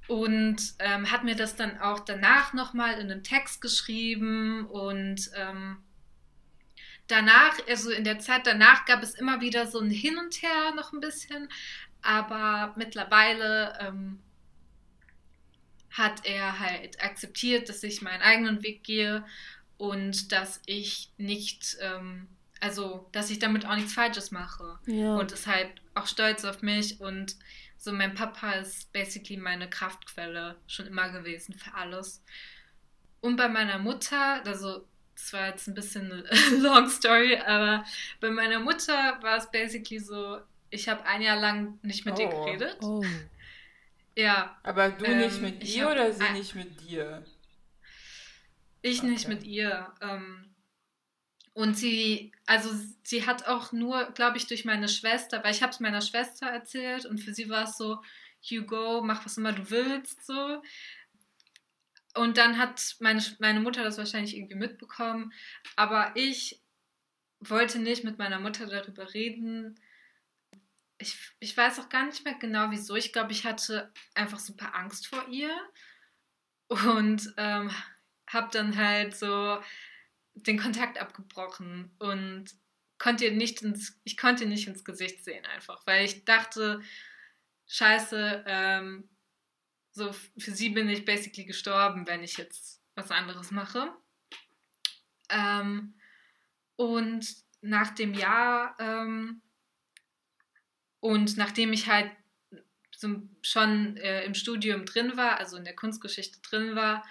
und ähm, hat mir das dann auch danach nochmal in einem Text geschrieben und ähm, danach, also in der Zeit danach gab es immer wieder so ein Hin und Her noch ein bisschen, aber mittlerweile ähm, hat er halt akzeptiert, dass ich meinen eigenen Weg gehe und dass ich nicht, ähm, also dass ich damit auch nichts Falsches mache ja. und ist halt auch stolz auf mich und so, mein Papa ist basically meine Kraftquelle schon immer gewesen für alles. Und bei meiner Mutter, also das war jetzt ein bisschen eine long story, aber bei meiner Mutter war es basically so, ich habe ein Jahr lang nicht mit oh. ihr geredet. Oh. Ja. Aber du ähm, nicht mit ihr oder sie nicht mit dir? Ich okay. nicht mit ihr. Ähm, und sie, also sie hat auch nur, glaube ich, durch meine Schwester, weil ich habe es meiner Schwester erzählt und für sie war es so, you go, mach was immer du willst, so. Und dann hat meine, meine Mutter das wahrscheinlich irgendwie mitbekommen, aber ich wollte nicht mit meiner Mutter darüber reden. Ich, ich weiß auch gar nicht mehr genau wieso. Ich glaube, ich hatte einfach super Angst vor ihr und ähm, habe dann halt so den Kontakt abgebrochen und konnte nicht ins, ich konnte nicht ins Gesicht sehen einfach, weil ich dachte, scheiße, ähm, so für sie bin ich basically gestorben, wenn ich jetzt was anderes mache. Ähm, und nach dem Jahr ähm, und nachdem ich halt so schon äh, im Studium drin war, also in der Kunstgeschichte drin war,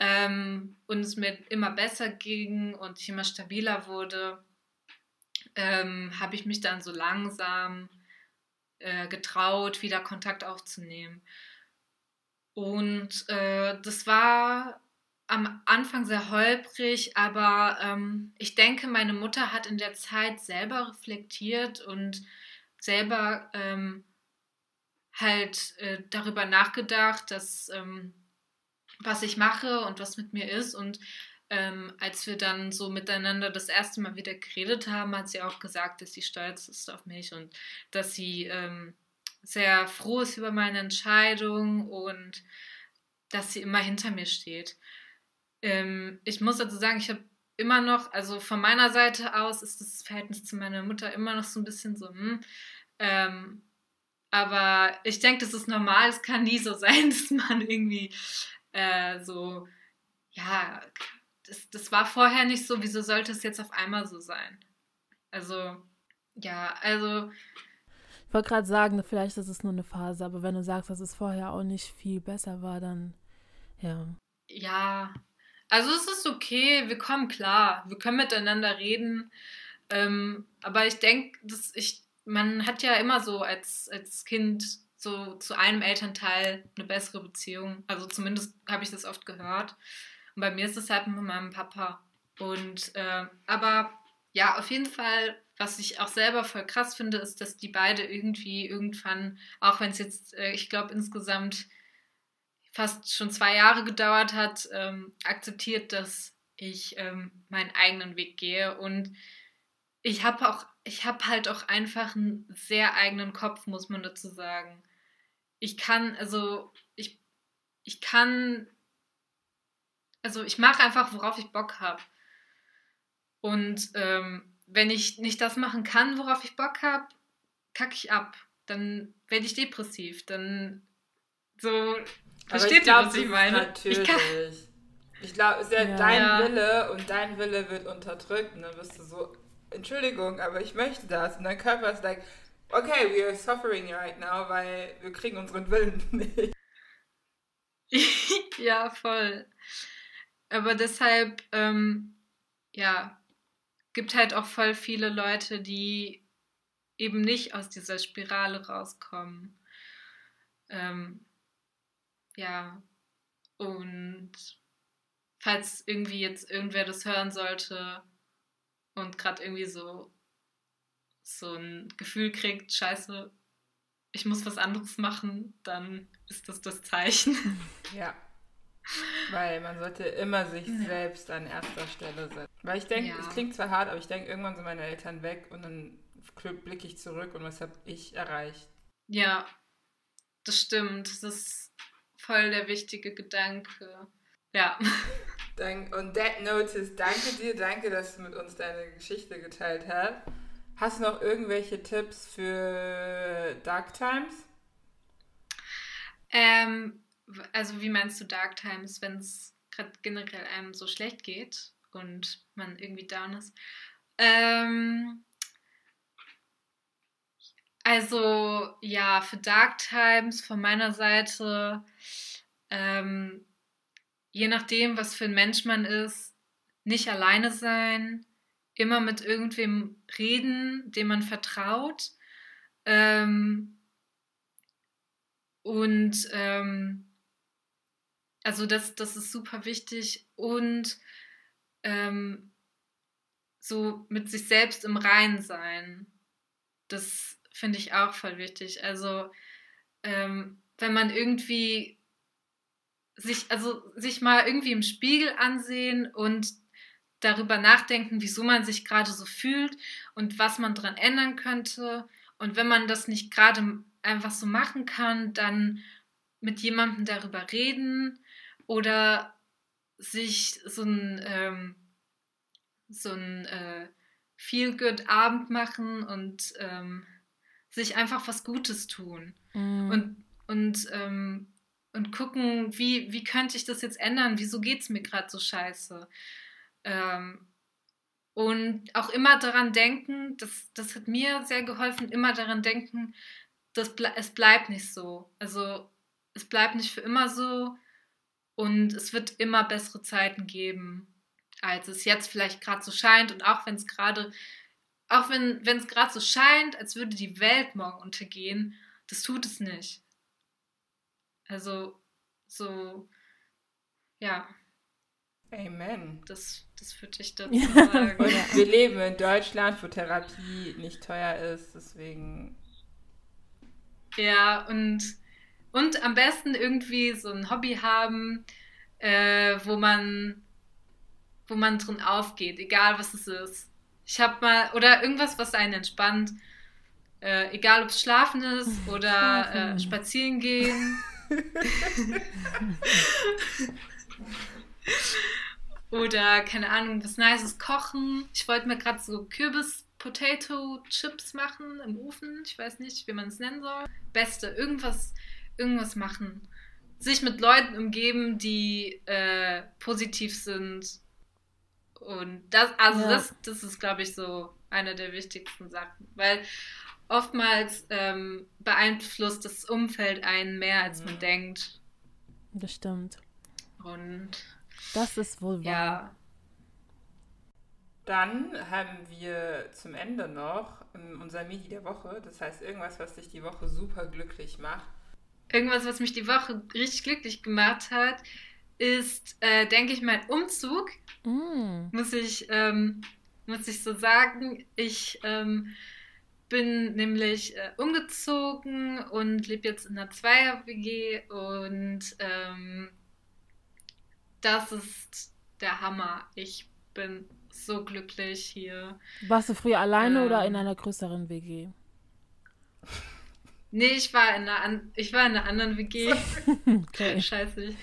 ähm, und es mir immer besser ging und ich immer stabiler wurde, ähm, habe ich mich dann so langsam äh, getraut, wieder Kontakt aufzunehmen. Und äh, das war am Anfang sehr holprig, aber ähm, ich denke, meine Mutter hat in der Zeit selber reflektiert und selber ähm, halt äh, darüber nachgedacht, dass ähm, was ich mache und was mit mir ist. Und ähm, als wir dann so miteinander das erste Mal wieder geredet haben, hat sie auch gesagt, dass sie stolz ist auf mich und dass sie ähm, sehr froh ist über meine Entscheidung und dass sie immer hinter mir steht. Ähm, ich muss dazu sagen, ich habe immer noch, also von meiner Seite aus ist das Verhältnis zu meiner Mutter immer noch so ein bisschen so, hm, ähm, aber ich denke, das ist normal. Es kann nie so sein, dass man irgendwie äh, so, ja, das, das war vorher nicht so. Wieso sollte es jetzt auf einmal so sein? Also, ja, also. Ich wollte gerade sagen, vielleicht ist es nur eine Phase, aber wenn du sagst, dass es vorher auch nicht viel besser war, dann ja. Ja, also es ist okay, wir kommen klar, wir können miteinander reden. Ähm, aber ich denke, dass ich man hat ja immer so als, als Kind so zu einem Elternteil eine bessere Beziehung. Also zumindest habe ich das oft gehört. Und bei mir ist es halt mit meinem Papa. Und äh, aber ja, auf jeden Fall, was ich auch selber voll krass finde, ist, dass die beide irgendwie irgendwann, auch wenn es jetzt, äh, ich glaube, insgesamt fast schon zwei Jahre gedauert hat, ähm, akzeptiert, dass ich ähm, meinen eigenen Weg gehe. Und ich habe auch ich habe halt auch einfach einen sehr eigenen Kopf, muss man dazu sagen. Ich kann, also, ich, ich kann, also ich mache einfach, worauf ich Bock habe. Und ähm, wenn ich nicht das machen kann, worauf ich Bock habe, kacke ich ab. Dann werde ich depressiv. Dann so. Versteht ihr, was ich meine? Natürlich. Ich, ich glaube, es ist ja, ja, dein Wille und dein Wille wird unterdrückt und dann wirst du so Entschuldigung, aber ich möchte das. Und dein Körper ist like, okay, we are suffering right now, weil wir kriegen unseren Willen nicht. ja, voll. Aber deshalb, ähm, ja, gibt halt auch voll viele Leute, die eben nicht aus dieser Spirale rauskommen. Ähm, ja, und falls irgendwie jetzt irgendwer das hören sollte, und gerade irgendwie so, so ein Gefühl kriegt, scheiße, ich muss was anderes machen, dann ist das das Zeichen. Ja. Weil man sollte immer sich ja. selbst an erster Stelle setzen. Weil ich denke, ja. es klingt zwar hart, aber ich denke, irgendwann sind meine Eltern weg und dann blicke ich zurück und was habe ich erreicht. Ja, das stimmt. Das ist voll der wichtige Gedanke. Ja. Und That Notice, danke dir, danke, dass du mit uns deine Geschichte geteilt hast. Hast du noch irgendwelche Tipps für Dark Times? Ähm, also wie meinst du Dark Times, wenn es gerade generell einem so schlecht geht und man irgendwie down ist? Ähm, also ja, für Dark Times von meiner Seite ähm, je nachdem, was für ein Mensch man ist, nicht alleine sein, immer mit irgendwem reden, dem man vertraut. Ähm, und ähm, also das, das ist super wichtig und ähm, so mit sich selbst im Reinen sein. Das finde ich auch voll wichtig. Also ähm, wenn man irgendwie sich, also sich mal irgendwie im Spiegel ansehen und darüber nachdenken, wieso man sich gerade so fühlt und was man daran ändern könnte. Und wenn man das nicht gerade einfach so machen kann, dann mit jemandem darüber reden oder sich so ein, ähm, so ein äh, Feel-Good-Abend machen und ähm, sich einfach was Gutes tun. Mm. Und, und ähm, und gucken, wie, wie könnte ich das jetzt ändern? Wieso geht es mir gerade so scheiße? Ähm, und auch immer daran denken, das, das hat mir sehr geholfen, immer daran denken, dass es bleibt nicht so. Also es bleibt nicht für immer so und es wird immer bessere Zeiten geben, als es jetzt vielleicht gerade so scheint. Und auch wenn es gerade, auch wenn es gerade so scheint, als würde die Welt morgen untergehen, das tut es nicht. Also so, ja. Amen. Das, das würde ich dazu sagen. Und wir leben in Deutschland, wo Therapie nicht teuer ist, deswegen Ja, und, und am besten irgendwie so ein Hobby haben, äh, wo man wo man drin aufgeht, egal was es ist. Ich habe mal, oder irgendwas, was einen entspannt, äh, egal ob es Schlafen ist oder äh, spazieren gehen. oder, keine Ahnung, was Nices kochen. Ich wollte mir gerade so Kürbis-Potato-Chips machen im Ofen. Ich weiß nicht, wie man es nennen soll. Beste, irgendwas, irgendwas machen. Sich mit Leuten umgeben, die äh, positiv sind und das, also ja. das, das ist, glaube ich, so eine der wichtigsten Sachen. Weil oftmals ähm, beeinflusst das Umfeld einen mehr, als man denkt. Das stimmt. Und das ist wohl wahr. Ja. Dann haben wir zum Ende noch ähm, unser Midi der Woche. Das heißt, irgendwas, was dich die Woche super glücklich macht. Irgendwas, was mich die Woche richtig glücklich gemacht hat, ist, äh, denke ich, mein Umzug. Mm. Muss, ich, ähm, muss ich so sagen. Ich ähm, bin nämlich äh, umgezogen und lebe jetzt in einer Zweier-WG und ähm, das ist der Hammer. Ich bin so glücklich hier. Warst du früher alleine oder in ähm. einer größeren WG? Nee, ich war in einer, ich war in einer anderen WG. okay. Scheiße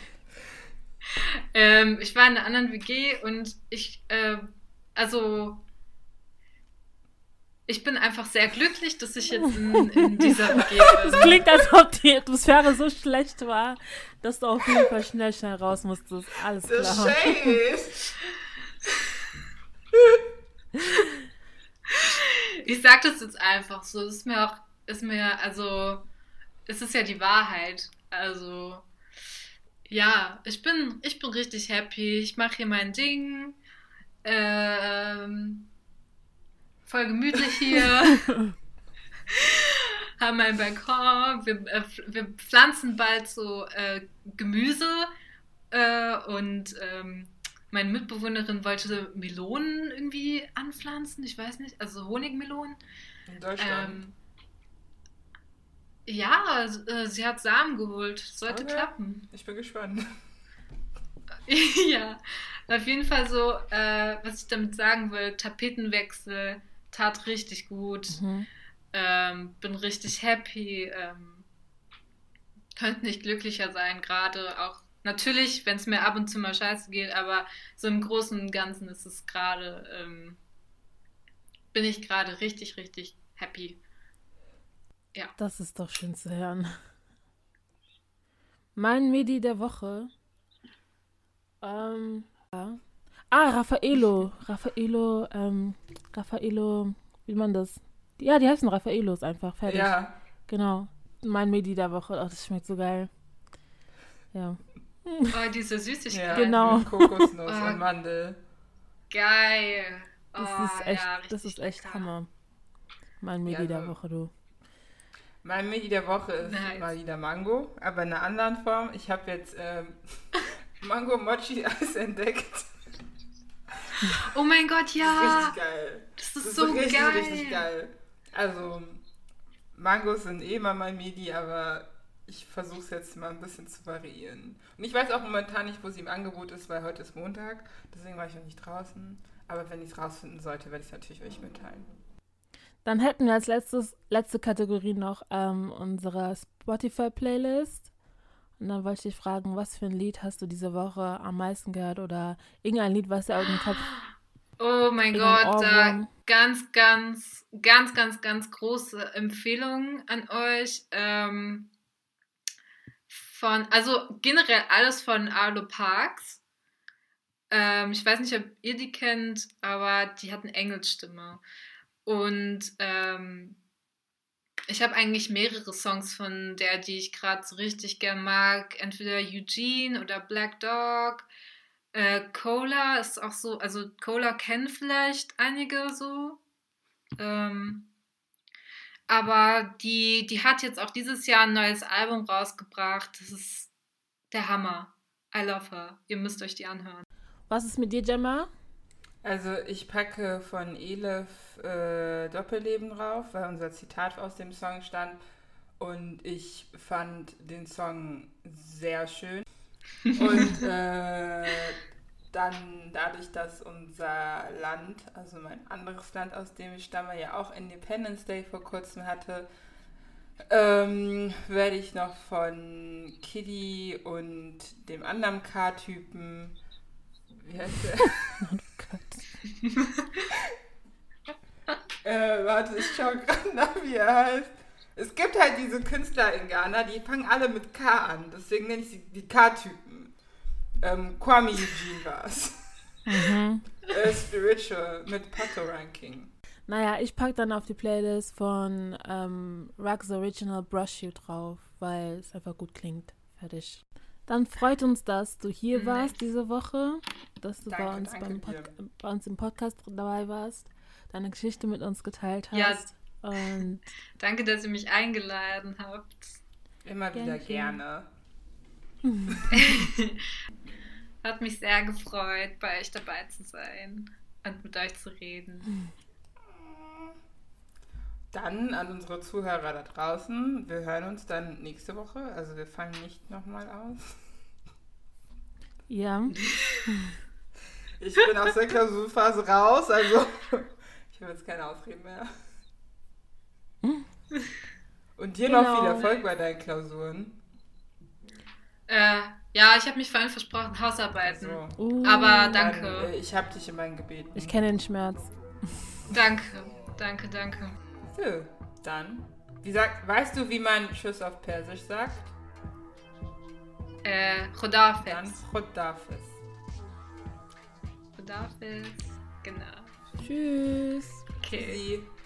ähm, ich war in einer anderen WG und ich, äh, also ich bin einfach sehr glücklich, dass ich jetzt in, in dieser WG bin. Es klingt, als ob die Atmosphäre so schlecht war, dass du auf jeden Fall schnell, schnell raus musstest. Alles klar. The ich sag das jetzt einfach so. Das ist mir auch, ist mir, also, es ist ja die Wahrheit. Also, ja, ich bin, ich bin richtig happy. Ich mache hier mein Ding. Ähm, voll gemütlich hier. Haben einen Balkon. Wir, äh, wir pflanzen bald so äh, Gemüse. Äh, und ähm, meine Mitbewohnerin wollte Melonen irgendwie anpflanzen. Ich weiß nicht. Also Honigmelonen. In Deutschland. Ähm, ja, äh, sie hat Samen geholt. Sollte okay. klappen. Ich bin gespannt. ja, auf jeden Fall so, äh, was ich damit sagen will, Tapetenwechsel tat richtig gut. Mhm. Ähm, bin richtig happy. Ähm, könnte nicht glücklicher sein, gerade auch. Natürlich, wenn es mir ab und zu mal scheiße geht, aber so im Großen und Ganzen ist es gerade, ähm, bin ich gerade richtig, richtig happy. Ja. Das ist doch schön zu hören. Mein Medi der Woche. Ähm, ja. Ah, Raffaello. Raffaello, ähm, Raffaello, wie man das? Ja, die heißen Raffaellos einfach. Fertig. Ja. Genau. Mein Medi der Woche. Ach, das schmeckt so geil. Ja. Oh, diese Süßigkeit. Ja, genau. Kokosnuss oh, und Mandel. Geil. Oh, das ist echt, ja, das ist echt Hammer. Mein Medi ja, der Woche, du. Mein Medi der Woche ist nice. mal wieder Mango, aber in einer anderen Form. Ich habe jetzt ähm, Mango Mochi Eis entdeckt. Oh mein Gott, ja! Das ist richtig geil. Das ist, das ist so richtig, geil. richtig geil. Also, Mangos sind eh mal mein Medi, aber ich versuche es jetzt mal ein bisschen zu variieren. Und ich weiß auch momentan nicht, wo sie im Angebot ist, weil heute ist Montag. Deswegen war ich noch nicht draußen. Aber wenn ich es rausfinden sollte, werde ich es natürlich euch mitteilen. Dann hätten wir als letztes, letzte Kategorie noch ähm, unsere Spotify-Playlist. Und dann wollte ich dich fragen, was für ein Lied hast du diese Woche am meisten gehört oder irgendein Lied, was dir auf dem Kopf. Oh mein Gott, da ganz, ganz, ganz, ganz, ganz große Empfehlung an euch. Ähm, von, also generell alles von Arlo Parks. Ähm, ich weiß nicht, ob ihr die kennt, aber die hat eine Engelsstimme. Und ähm, ich habe eigentlich mehrere Songs von der, die ich gerade so richtig gern mag. Entweder Eugene oder Black Dog. Äh, Cola ist auch so, also Cola kennen vielleicht einige so. Ähm, aber die, die hat jetzt auch dieses Jahr ein neues Album rausgebracht. Das ist der Hammer. I love her. Ihr müsst euch die anhören. Was ist mit dir, Gemma? Also ich packe von Elif äh, Doppelleben drauf, weil unser Zitat aus dem Song stand. und ich fand den Song sehr schön. Und äh, dann dadurch, dass unser Land, also mein anderes Land, aus dem ich stamme, ja auch Independence Day vor kurzem hatte, ähm, werde ich noch von Kitty und dem anderen K-Typen, wie heißt der? äh, warte, ich schau gerade nach, wie er heißt. Es gibt halt diese Künstler in Ghana, die fangen alle mit K an. Deswegen nenne ich sie die K-Typen. Ähm, Kwame war's. Mhm. äh, Spiritual mit Pato Ranking. Naja, ich pack dann auf die Playlist von ähm, Rug's Original Brush You drauf, weil es einfach gut klingt. Fertig. Dann freut uns, dass du hier Mhm. warst diese Woche, dass du bei, Danke, uns danke beim. Pod bei uns im Podcast dabei warst, deine Geschichte mit uns geteilt Ja. hast. Und Danke, dass ihr mich eingeladen habt. Immer Gern wieder gerne. Hat mich sehr gefreut, bei euch dabei zu sein und mit euch zu reden. Dann an unsere Zuhörer da draußen. Wir hören uns dann nächste Woche. Also wir fallen nicht nochmal aus. ja, Ich bin aus der Klausurphase raus, also ich habe jetzt keine Ausreden mehr. Und dir noch Genau. viel Erfolg bei deinen Klausuren. Äh, ja, ich habe mich vorhin versprochen, Hausarbeiten. So. uh, Aber Dann, danke. äh, ich habe dich in meinen Gebeten. ich kenne den Schmerz. Danke, danke, danke. So, dann. Wie sagt, weißt du, wie man Tschüss auf Persisch sagt? Äh, Dann Khodafez da bist. Genau. Tschüss. Okay. Tschüssi.